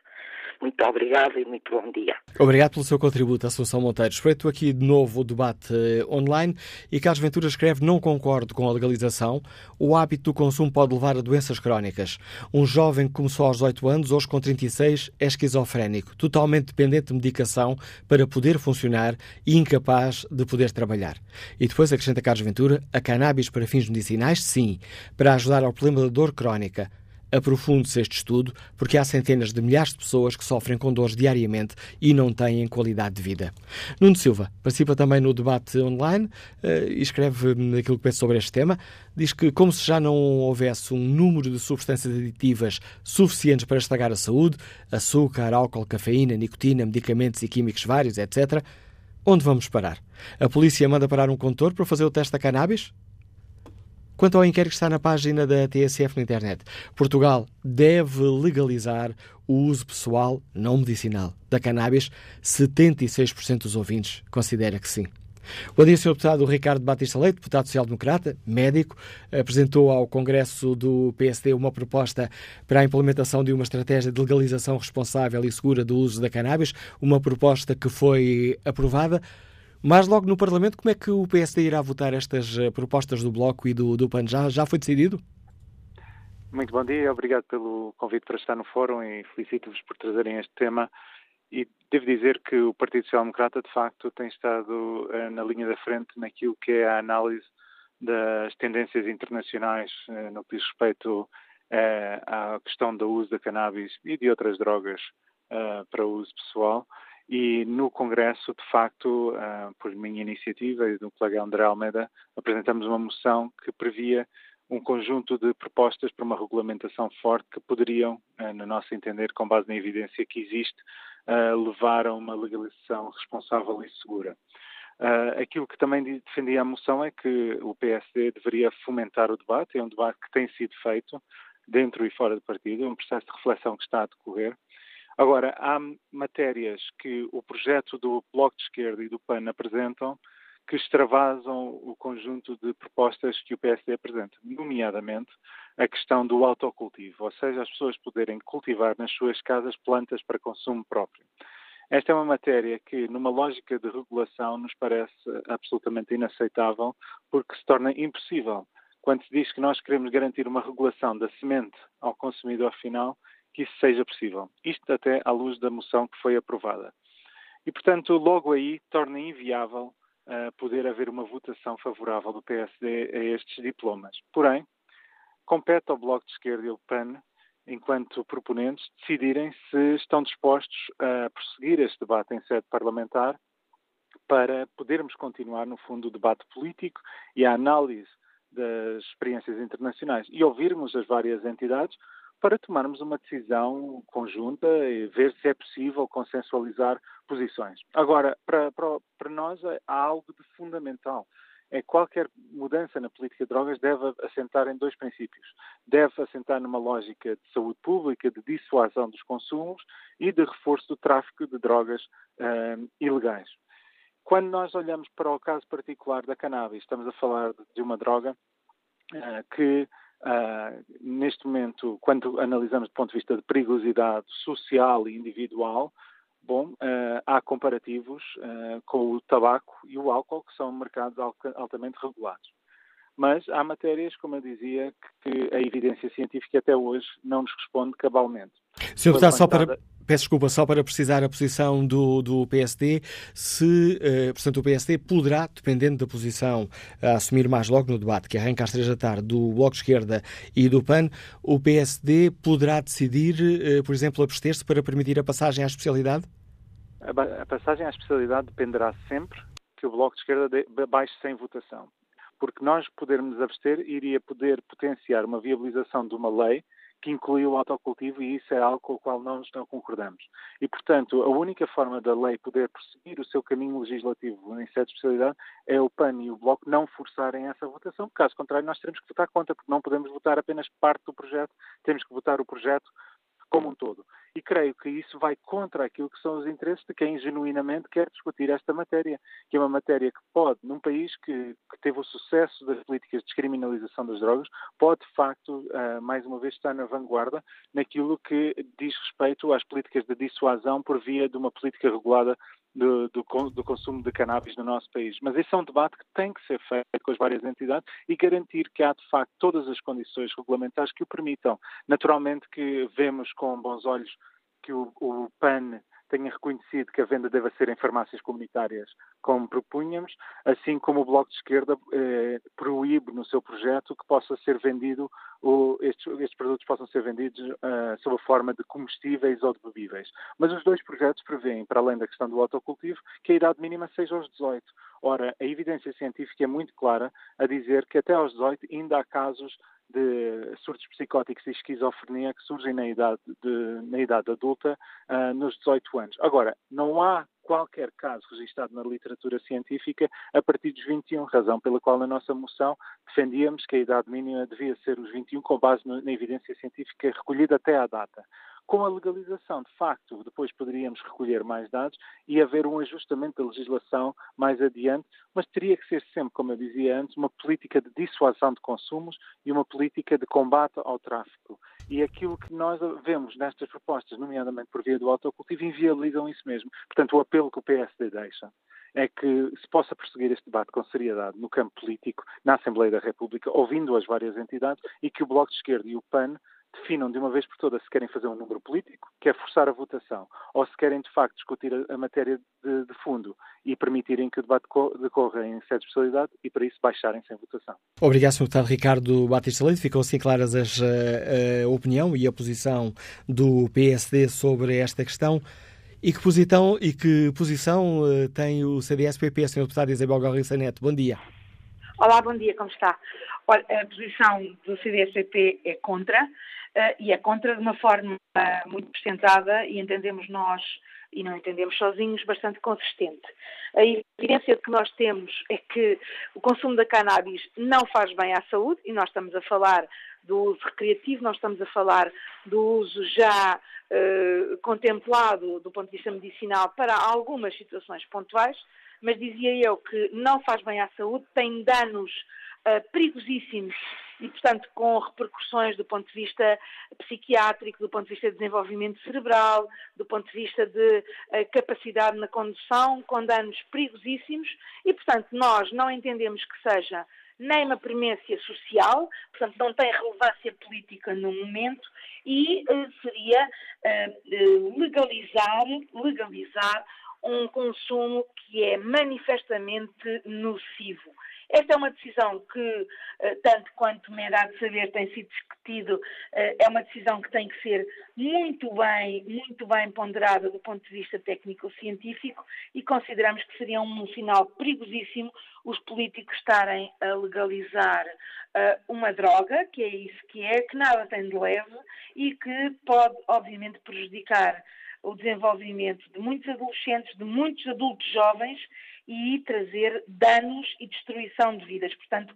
muito obrigado e muito bom dia. Obrigado pelo seu contributo, Assunção Monteiro. Espreito aqui de novo o debate eh, online e Carlos Ventura escreve não concordo com a legalização. O hábito do consumo pode levar a doenças crónicas. Um jovem que começou aos 18 anos, hoje com 36, é esquizofrénico, totalmente dependente de medicação para poder funcionar e incapaz de poder trabalhar. E depois acrescenta Carlos Ventura, a cannabis para fins medicinais, sim, para ajudar ao problema da dor crónica Aprofunde-se este estudo porque há centenas de milhares de pessoas que sofrem com dores diariamente e não têm qualidade de vida. Nuno Silva participa também no debate online uh, e escreve aquilo que pensa sobre este tema. Diz que, como se já não houvesse um número de substâncias aditivas suficientes para estragar a saúde, açúcar, álcool, cafeína, nicotina, medicamentos e químicos vários, etc., onde vamos parar? A polícia manda parar um condutor para fazer o teste da cannabis? Quanto ao inquérito que está na página da TSF na internet, Portugal deve legalizar o uso pessoal não medicinal da cannabis. 76% dos ouvintes considera que sim. O dia Sr. Deputado Ricardo Batista Leite, deputado social-democrata, médico, apresentou ao Congresso do PSD uma proposta para a implementação de uma estratégia de legalização responsável e segura do uso da cannabis, uma proposta que foi aprovada. Mas logo no Parlamento, como é que o PSD irá votar estas eh, propostas do Bloco e do, do PAN? Já, já foi decidido? Muito bom dia, obrigado pelo convite para estar no fórum e felicito-vos por trazerem este tema. E devo dizer que o Partido Social Democrata, de facto, tem estado uh, na linha da frente naquilo que é a análise das tendências internacionais uh, no que diz respeito à questão do uso da cannabis e de outras drogas para uso pessoal. E no Congresso, de facto, uh, por minha iniciativa e do colega André Almeida, apresentamos uma moção que previa um conjunto de propostas para uma regulamentação forte que poderiam, uh, no nosso entender, com base na evidência que existe, uh, levar a uma legalização responsável e segura. aquilo que também defendia a moção é que o PSD deveria fomentar o debate, é um debate que tem sido feito dentro e fora do partido, é um processo de reflexão que está a decorrer, Agora, há matérias que o projeto do Bloco de Esquerda e do PAN apresentam que extravasam o conjunto de propostas que o PSD apresenta, nomeadamente a questão do autocultivo, ou seja, as pessoas poderem cultivar nas suas casas plantas para consumo próprio. Esta é uma matéria que, numa lógica de regulação, nos parece absolutamente inaceitável, porque se torna impossível. Quando se diz que nós queremos garantir uma regulação da semente ao consumidor final, que isso seja possível. Isto até à luz da moção que foi aprovada. E, portanto, logo aí torna inviável uh, poder haver uma votação favorável do PSD a estes diplomas. Porém, compete ao Bloco de Esquerda e ao PAN, enquanto proponentes, decidirem se estão dispostos a prosseguir este debate em sede parlamentar para podermos continuar, no fundo, o debate político e a análise das experiências internacionais e ouvirmos as várias entidades, para tomarmos uma decisão conjunta e ver se é possível consensualizar posições. Agora, para, para, para nós há algo de fundamental é que qualquer mudança na política de drogas deve assentar em dois princípios. Deve assentar numa lógica de saúde pública, de dissuasão dos consumos e de reforço do tráfico de drogas uh, ilegais. Quando nós olhamos para o caso particular da cannabis, estamos a falar de uma droga uh, que, uh, neste momento, quando analisamos do ponto de vista de perigosidade social e individual, Bom, uh, há comparativos uh, com o tabaco e o álcool, que são mercados altamente regulados. Mas há matérias, como eu dizia, que, que a evidência científica até hoje não nos responde cabalmente. Sr. Deputado, só para, peço desculpa, só para precisar a posição do, do PSD, se, uh, portanto, o PSD poderá, dependendo da posição a assumir mais logo no debate, que arranca às três da tarde, do Bloco de Esquerda e do PAN, o PSD poderá decidir, uh, por exemplo, abster-se para permitir a passagem à especialidade? A, passagem à especialidade dependerá sempre que o Bloco de Esquerda baixe sem votação. Porque nós podermos abster iria poder potenciar uma viabilização de uma lei que inclui o autocultivo e isso é algo com o qual nós não concordamos. E, portanto, a única forma da lei poder prosseguir o seu caminho legislativo em de especialidade é o PAN e o Bloco não forçarem essa votação, caso contrário nós teremos que votar contra, porque não podemos votar apenas parte do projeto, temos que votar o projeto como um todo. E creio que isso vai contra aquilo que são os interesses de quem genuinamente quer discutir esta matéria, que é uma matéria que pode, num país que, que teve o sucesso das políticas de descriminalização das drogas, pode de facto, uh, mais uma vez, estar na vanguarda naquilo que diz respeito às políticas de dissuasão por via de uma política regulada do, do, do, consumo de cannabis no nosso país. Mas esse é um debate que tem que ser feito com as várias entidades e garantir que há, de facto, todas as condições regulamentares que o permitam. Naturalmente que vemos com bons olhos que o, o PAN tenha reconhecido que a venda deve ser em farmácias comunitárias, como propunhamos, assim como o Bloco de Esquerda eh, proíbe no seu projeto que possa ser vendido, ou estes, estes produtos possam ser vendidos uh, sob a forma de comestíveis ou de bebíveis. Mas os dois projetos prevêem, para além da questão do autocultivo, que a idade mínima seja aos 18. Ora, a evidência científica é muito clara a dizer que até aos 18 ainda há casos de surtos psicóticos e esquizofrenia que surgem na idade, de, na idade adulta uh, nos 18 anos. Agora, não há qualquer caso registrado na literatura científica a partir dos 21, razão pela qual na nossa moção defendíamos que a idade mínima devia ser os 21 com base na evidência científica recolhida até à data. Com a legalização, de facto, depois poderíamos recolher mais dados e haver um ajustamento da legislação mais adiante, mas teria que ser sempre, como eu dizia antes, uma política de dissuasão de consumos e uma política de combate ao tráfico. E aquilo que nós vemos nestas propostas, nomeadamente por via do autocultivo, inviabilizam isso mesmo. Portanto, o apelo que o PSD deixa é que se possa prosseguir este debate com seriedade no campo político, na Assembleia da República, ouvindo as várias entidades e que o Bloco de Esquerda e o PAN definam de uma vez por todas se querem fazer um número político, que é forçar a votação, ou se querem de facto discutir a, a matéria de, de, fundo e permitirem que o debate decorra em sede de especialidade e para isso baixarem sem votação. Obrigado, Sr. Deputado Ricardo Batista Leite. Ficou assim claras as, a, eh, a opinião e a posição do PSD sobre esta questão. E que posição, e que posição uh, tem o CDS-PP, Sr. Deputado Isabel Galriça Neto? Bom dia. Olá, bom dia, como está? Olha, a posição do CDS-PP é contra. Uh, e é contra de uma forma uh, muito presentada e entendemos nós, e não entendemos sozinhos, bastante consistente. A evidência que nós temos é que o consumo da cannabis não faz bem à saúde, e nós estamos a falar do uso recreativo, nós estamos a falar do uso já uh, contemplado do ponto de vista medicinal para algumas situações pontuais, mas dizia eu que não faz bem à saúde, tem danos perigosíssimos e, portanto, com repercussões do ponto de vista psiquiátrico, do ponto de vista de desenvolvimento cerebral, do ponto de vista de uh, capacidade na condução, com danos perigosíssimos e, portanto, nós não entendemos que seja nem uma premência social, portanto, não tem relevância política no momento e uh, seria uh, legalizar, legalizar um consumo que é manifestamente nocivo. Esta é uma decisão que, eh, tanto quanto me dá de saber, tem sido discutido, eh, é uma decisão que tem que ser muito bem, muito bem ponderada do ponto de vista técnico-científico e consideramos que seria um sinal perigosíssimo os políticos estarem a legalizar uma droga, que é isso que é, que nada tem de leve e que pode, obviamente, prejudicar o desenvolvimento de muitos adolescentes, de muitos adultos jovens e trazer danos e destruição de vidas. Portanto,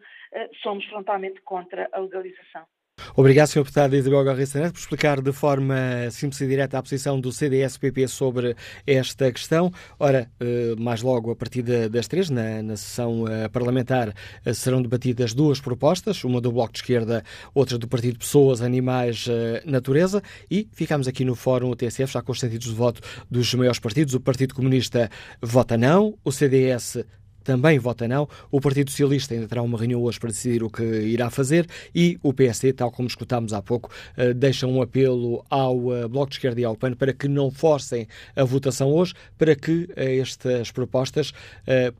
somos frontalmente contra a legalização. Obrigado, Sr. Deputado Isabel Garriça por explicar de forma simples e direta a posição do CDS-PP sobre esta questão. Ora, eh, mais logo, a partir das três, na, na sessão eh, parlamentar, eh, serão debatidas duas propostas, uma do Bloco de Esquerda, outra do Partido Pessoas, Animais, Natureza, e ficamos aqui no Fórum TSF, já com os sentidos de voto dos maiores partidos. O Partido Comunista vota não, o CDS também vota não. O Partido Socialista ainda terá uma reunião hoje para decidir o que irá fazer e o PSD, tal como escutámos há pouco, eh, deixa um apelo ao eh, Bloco de Esquerda e ao PAN para que não forcem a votação hoje, para que eh, estas propostas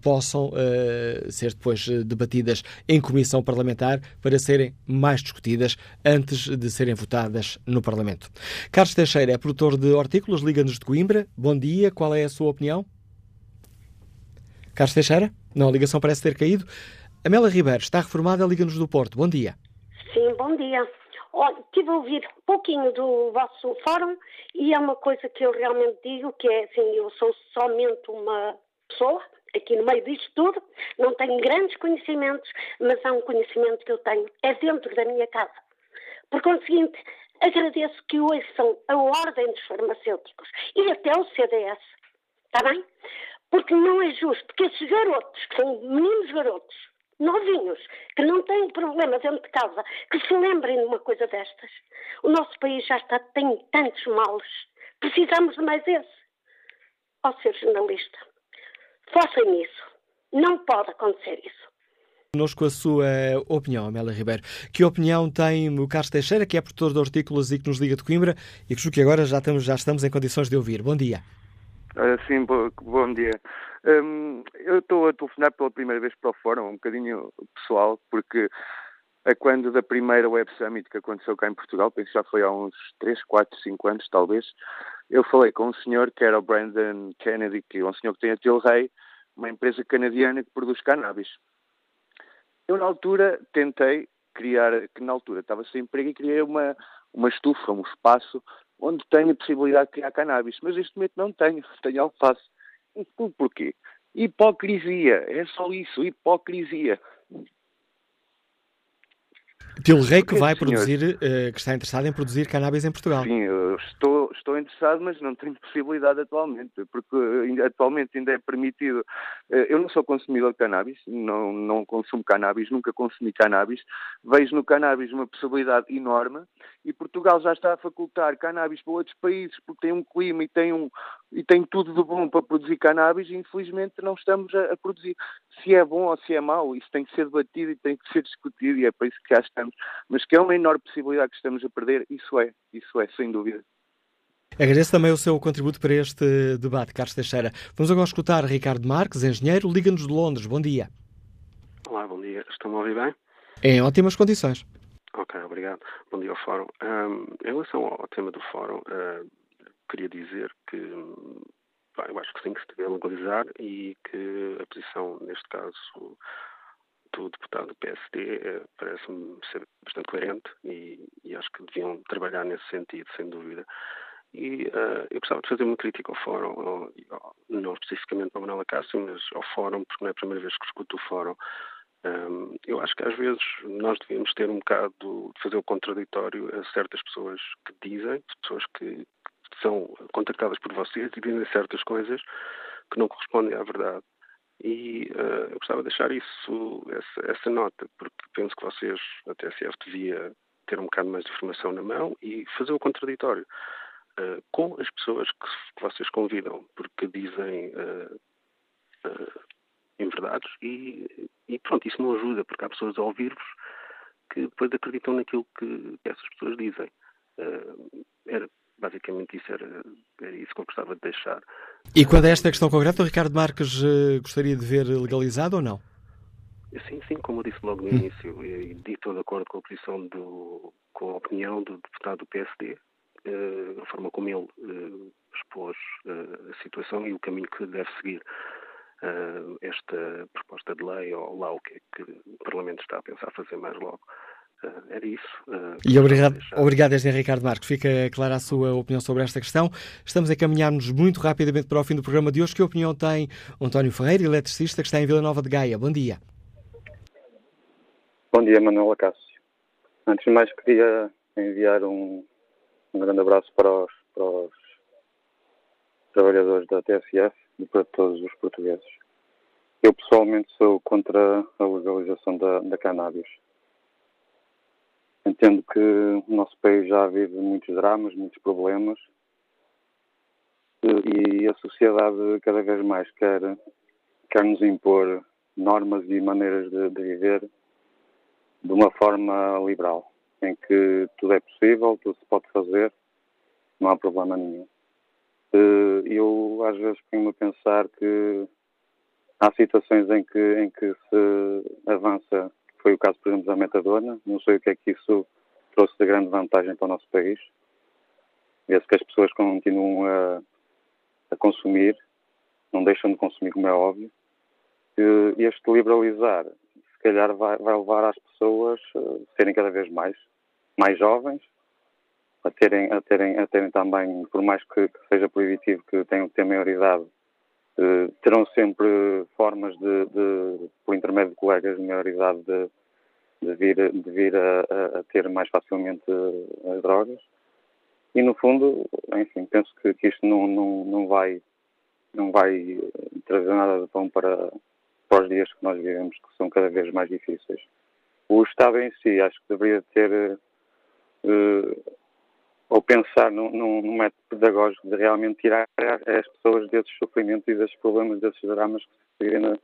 possam ser depois debatidas em comissão parlamentar para serem mais discutidas antes de serem votadas no Parlamento. Carlos Teixeira é produtor de hortícolas, Liga-nos de Coimbra. Bom dia, qual é a sua opinião? Carlos Teixeira? Não, a ligação parece ter caído. Amélia Ribeiro, está reformada, Liga-nos do Porto. Bom dia. Sim, bom dia. Olha, estive a ouvir um pouquinho do vosso fórum e é uma coisa que eu realmente digo, que é assim, eu sou somente uma pessoa aqui no meio disto tudo, não tenho grandes conhecimentos, mas há um conhecimento que eu tenho, é dentro da minha casa. Por conseguinte, agradeço que ouçam a Ordem dos Farmacêuticos e até o CDS, está bem? Porque não é justo que esses garotos, que são meninos garotos, novinhos, que não têm problema dentro de casa, que se lembrem de uma coisa destas. O nosso país já está, tem tantos males. Precisamos de mais esse. Ó ser jornalista, fossem nisso. Não pode acontecer isso. Conosco a sua opinião, Amélia Ribeiro. Que opinião tem o Carlos Teixeira, que é produtor de hortícolas e que nos liga de Coimbra e que que agora já estamos, já estamos em condições de ouvir. Bom dia. Sim, bo bom dia. Um, eu estou a telefonar pela primeira vez para o fórum, um bocadinho pessoal, porque a quando da primeira Web Summit que aconteceu cá em Portugal, penso que já foi há uns 3, 4, 5 anos talvez, eu falei com um senhor que era o Brandon Kennedy, que é um senhor que tem a Tilray, uma empresa canadiana que produz cannabis. Eu na altura tentei criar, que na altura estava sem emprego e criei uma, uma estufa, um espaço onde tenho a possibilidade de criar cannabis, mas neste momento não tenho, tenho alface. Porquê? Hipocrisia, é só isso, hipocrisia. Tilrei que vai produzir, uh, que está interessado em produzir cannabis em Portugal. Sim, estou, estou interessado, mas não tenho possibilidade atualmente, porque eh, atualmente ainda é permitido. Uh, eu não sou consumidor de cannabis, não, não consumo cannabis, nunca consumi cannabis. Vejo no cannabis uma possibilidade enorme e Portugal já está a facultar cannabis para outros países porque tem um clima e tem, um, e tem tudo de bom para produzir cannabis e infelizmente não estamos a, a produzir. Se é bom ou se é mau, isso tem que ser debatido e tem que ser discutido e é para isso que cá estamos. Mas que é uma enorme possibilidade que estamos a perder, isso é, isso é, sem dúvida. Agradeço também o seu contributo para este debate, Carlos Teixeira. Vamos agora escutar Ricardo Marques, engenheiro, Liga-nos de Londres. Bom dia. Olá, bom dia. Estão a ouvir bem? Em ótimas condições. Ok, obrigado. Bom dia ao Fórum. Um, em relação ao, tema do Fórum, uh, queria dizer que bem, eu acho que sim, que se deve legalizar e que a posição, neste caso, do deputado do PSD eh, parece-me ser bastante coerente e, e, acho que deviam trabalhar nesse sentido, sem dúvida. E uh, eu gostava de fazer uma crítica ao Fórum, ao, ao, não especificamente para a Manuela Cássio, mas ao Fórum, porque não é a primeira vez que escuto o Fórum. Um, eu acho que às vezes nós devíamos ter um bocado de fazer o contraditório a certas pessoas que dizem, pessoas que são contactadas por vocês e dizem certas coisas que não correspondem à verdade. E uh, eu gostava de deixar isso, essa, essa, nota, porque penso que vocês, a TSF, devia ter um bocado mais de informação na mão e fazer o contraditório uh, com as pessoas que, que, vocês convidam, porque dizem uh, inverdades e, e pronto, isso não ajuda, porque há pessoas a ouvir-vos que depois acreditam naquilo que essas pessoas dizem. Uh, era, basicamente isso era, era, isso que eu gostava de deixar. E quando é esta questão concreta, o Ricardo Marques uh, gostaria de ver legalizado ou não? Sim, sim, como eu disse logo no hum. início, e, estou de acordo com a posição do, com a opinião do deputado do PSD, uh, a forma como ele expôs a situação e o caminho que deve seguir. uh, esta proposta de lei ou lá o que é que o Parlamento está a pensar fazer mais logo. Uh, era isso. Uh, e obrigado, obrigado, desde Ricardo Marcos. Fica clara a sua opinião sobre esta questão. Estamos a caminhar-nos muito rapidamente para o fim do programa de hoje. Que opinião tem António Ferreira, eletricista, que está em Vila Nova de Gaia? Bom dia. Bom dia, Manuela Cássio. Antes de mais, queria enviar um, um grande abraço para os, para os trabalhadores da TSF e para todos os portugueses. Eu pessoalmente sou contra a legalização da, da cannabis. Entendo que o nosso país já vive muitos dramas, muitos problemas e a sociedade cada vez mais quer, quer nos impor normas e maneiras de, de viver de uma forma liberal, em que tudo é possível, tudo se pode fazer, não há problema nenhum. Eu às vezes ponho-me a pensar que há situações em que, em que se avança, foi o caso, por exemplo, da metadona, não sei o que é que isso trouxe de grande vantagem para o nosso país. Vê-se que as pessoas continuam a, a, consumir, não deixam de consumir, como é óbvio. E este liberalizar, se calhar, vai, vai levar as pessoas a serem cada vez mais, mais jovens, a terem, a terem, a terem também, por mais que, seja proibitivo que tenham que ter maioridade, eh, terão sempre formas de, de, por intermédio de colegas de maioridade, de, de vir, de vir a, a, ter mais facilmente as drogas. E no fundo, enfim, penso que, que isto não, não, não, vai, não vai trazer nada de bom para, para os dias que nós vivemos, que são cada vez mais difíceis. O Estado em si acho que deveria ter uh, ou pensar num, num, método pedagógico de realmente tirar as pessoas desses sofrimentos e desses problemas, desses dramas que se vivem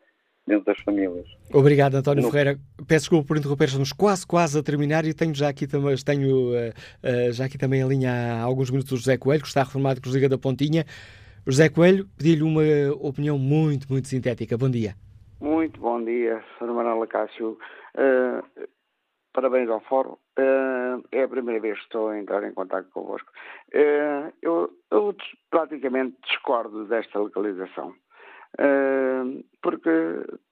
dentro das famílias. Obrigado, António no... Ferreira. Peço desculpa por interromper, estamos quase, quase a terminar e tenho já aqui, tenho, uh, uh, já aqui também a linha há alguns minutos o José Coelho, que está reformado com Liga da Pontinha. José Coelho, pedi-lhe uma opinião muito, muito sintética. Bom dia. Muito bom dia, Sra. Manuela Cássio. Uh, parabéns ao Fórum. Uh, é a primeira vez que estou a entrar em contato convosco. Uh, eu, eu, praticamente discordo desta localização, uh, porque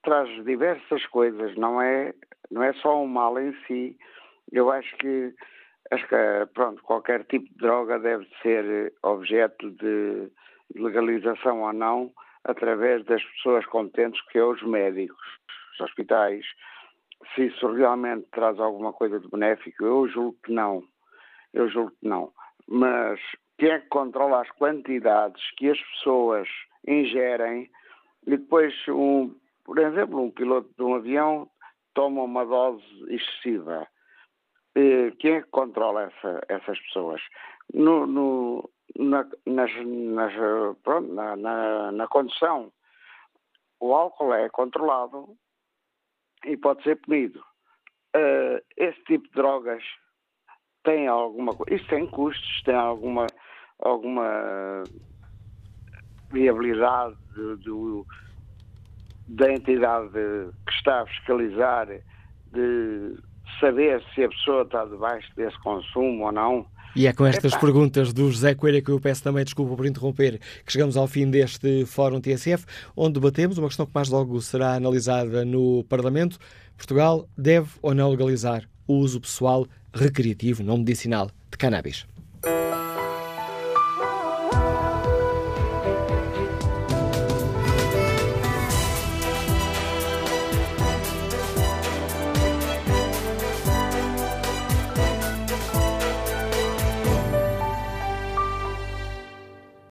traz diversas coisas, não é, não é só um mal em si. Eu acho que, acho que pronto, qualquer tipo de droga deve ser objeto de legalização ou não através das pessoas competentes que é os médicos, os hospitais, se isso realmente traz alguma coisa de benéfico, eu julgo que não. Eu julgo que não. Mas quem é que controla as quantidades que as pessoas ingerem e depois, um, por exemplo, um piloto de um avião toma uma dose excessiva. Quem é que controla essa, essas pessoas? No, no, na, nas, nas, pronto, na, na, na condução, o álcool é controlado e pode ser punido. Uh, esse tipo de drogas tem alguma coisa. Isso tem custos, tem alguma, alguma viabilidade do, da entidade que está a fiscalizar de saber se a pessoa está debaixo desse consumo ou não. E é com estas Epa. perguntas do José Coelho que eu peço também desculpa por interromper, que chegamos ao fim deste Fórum TSF, onde debatemos uma questão que mais logo será analisada no Parlamento. Portugal deve ou não legalizar o uso pessoal recreativo não medicinal de cannabis?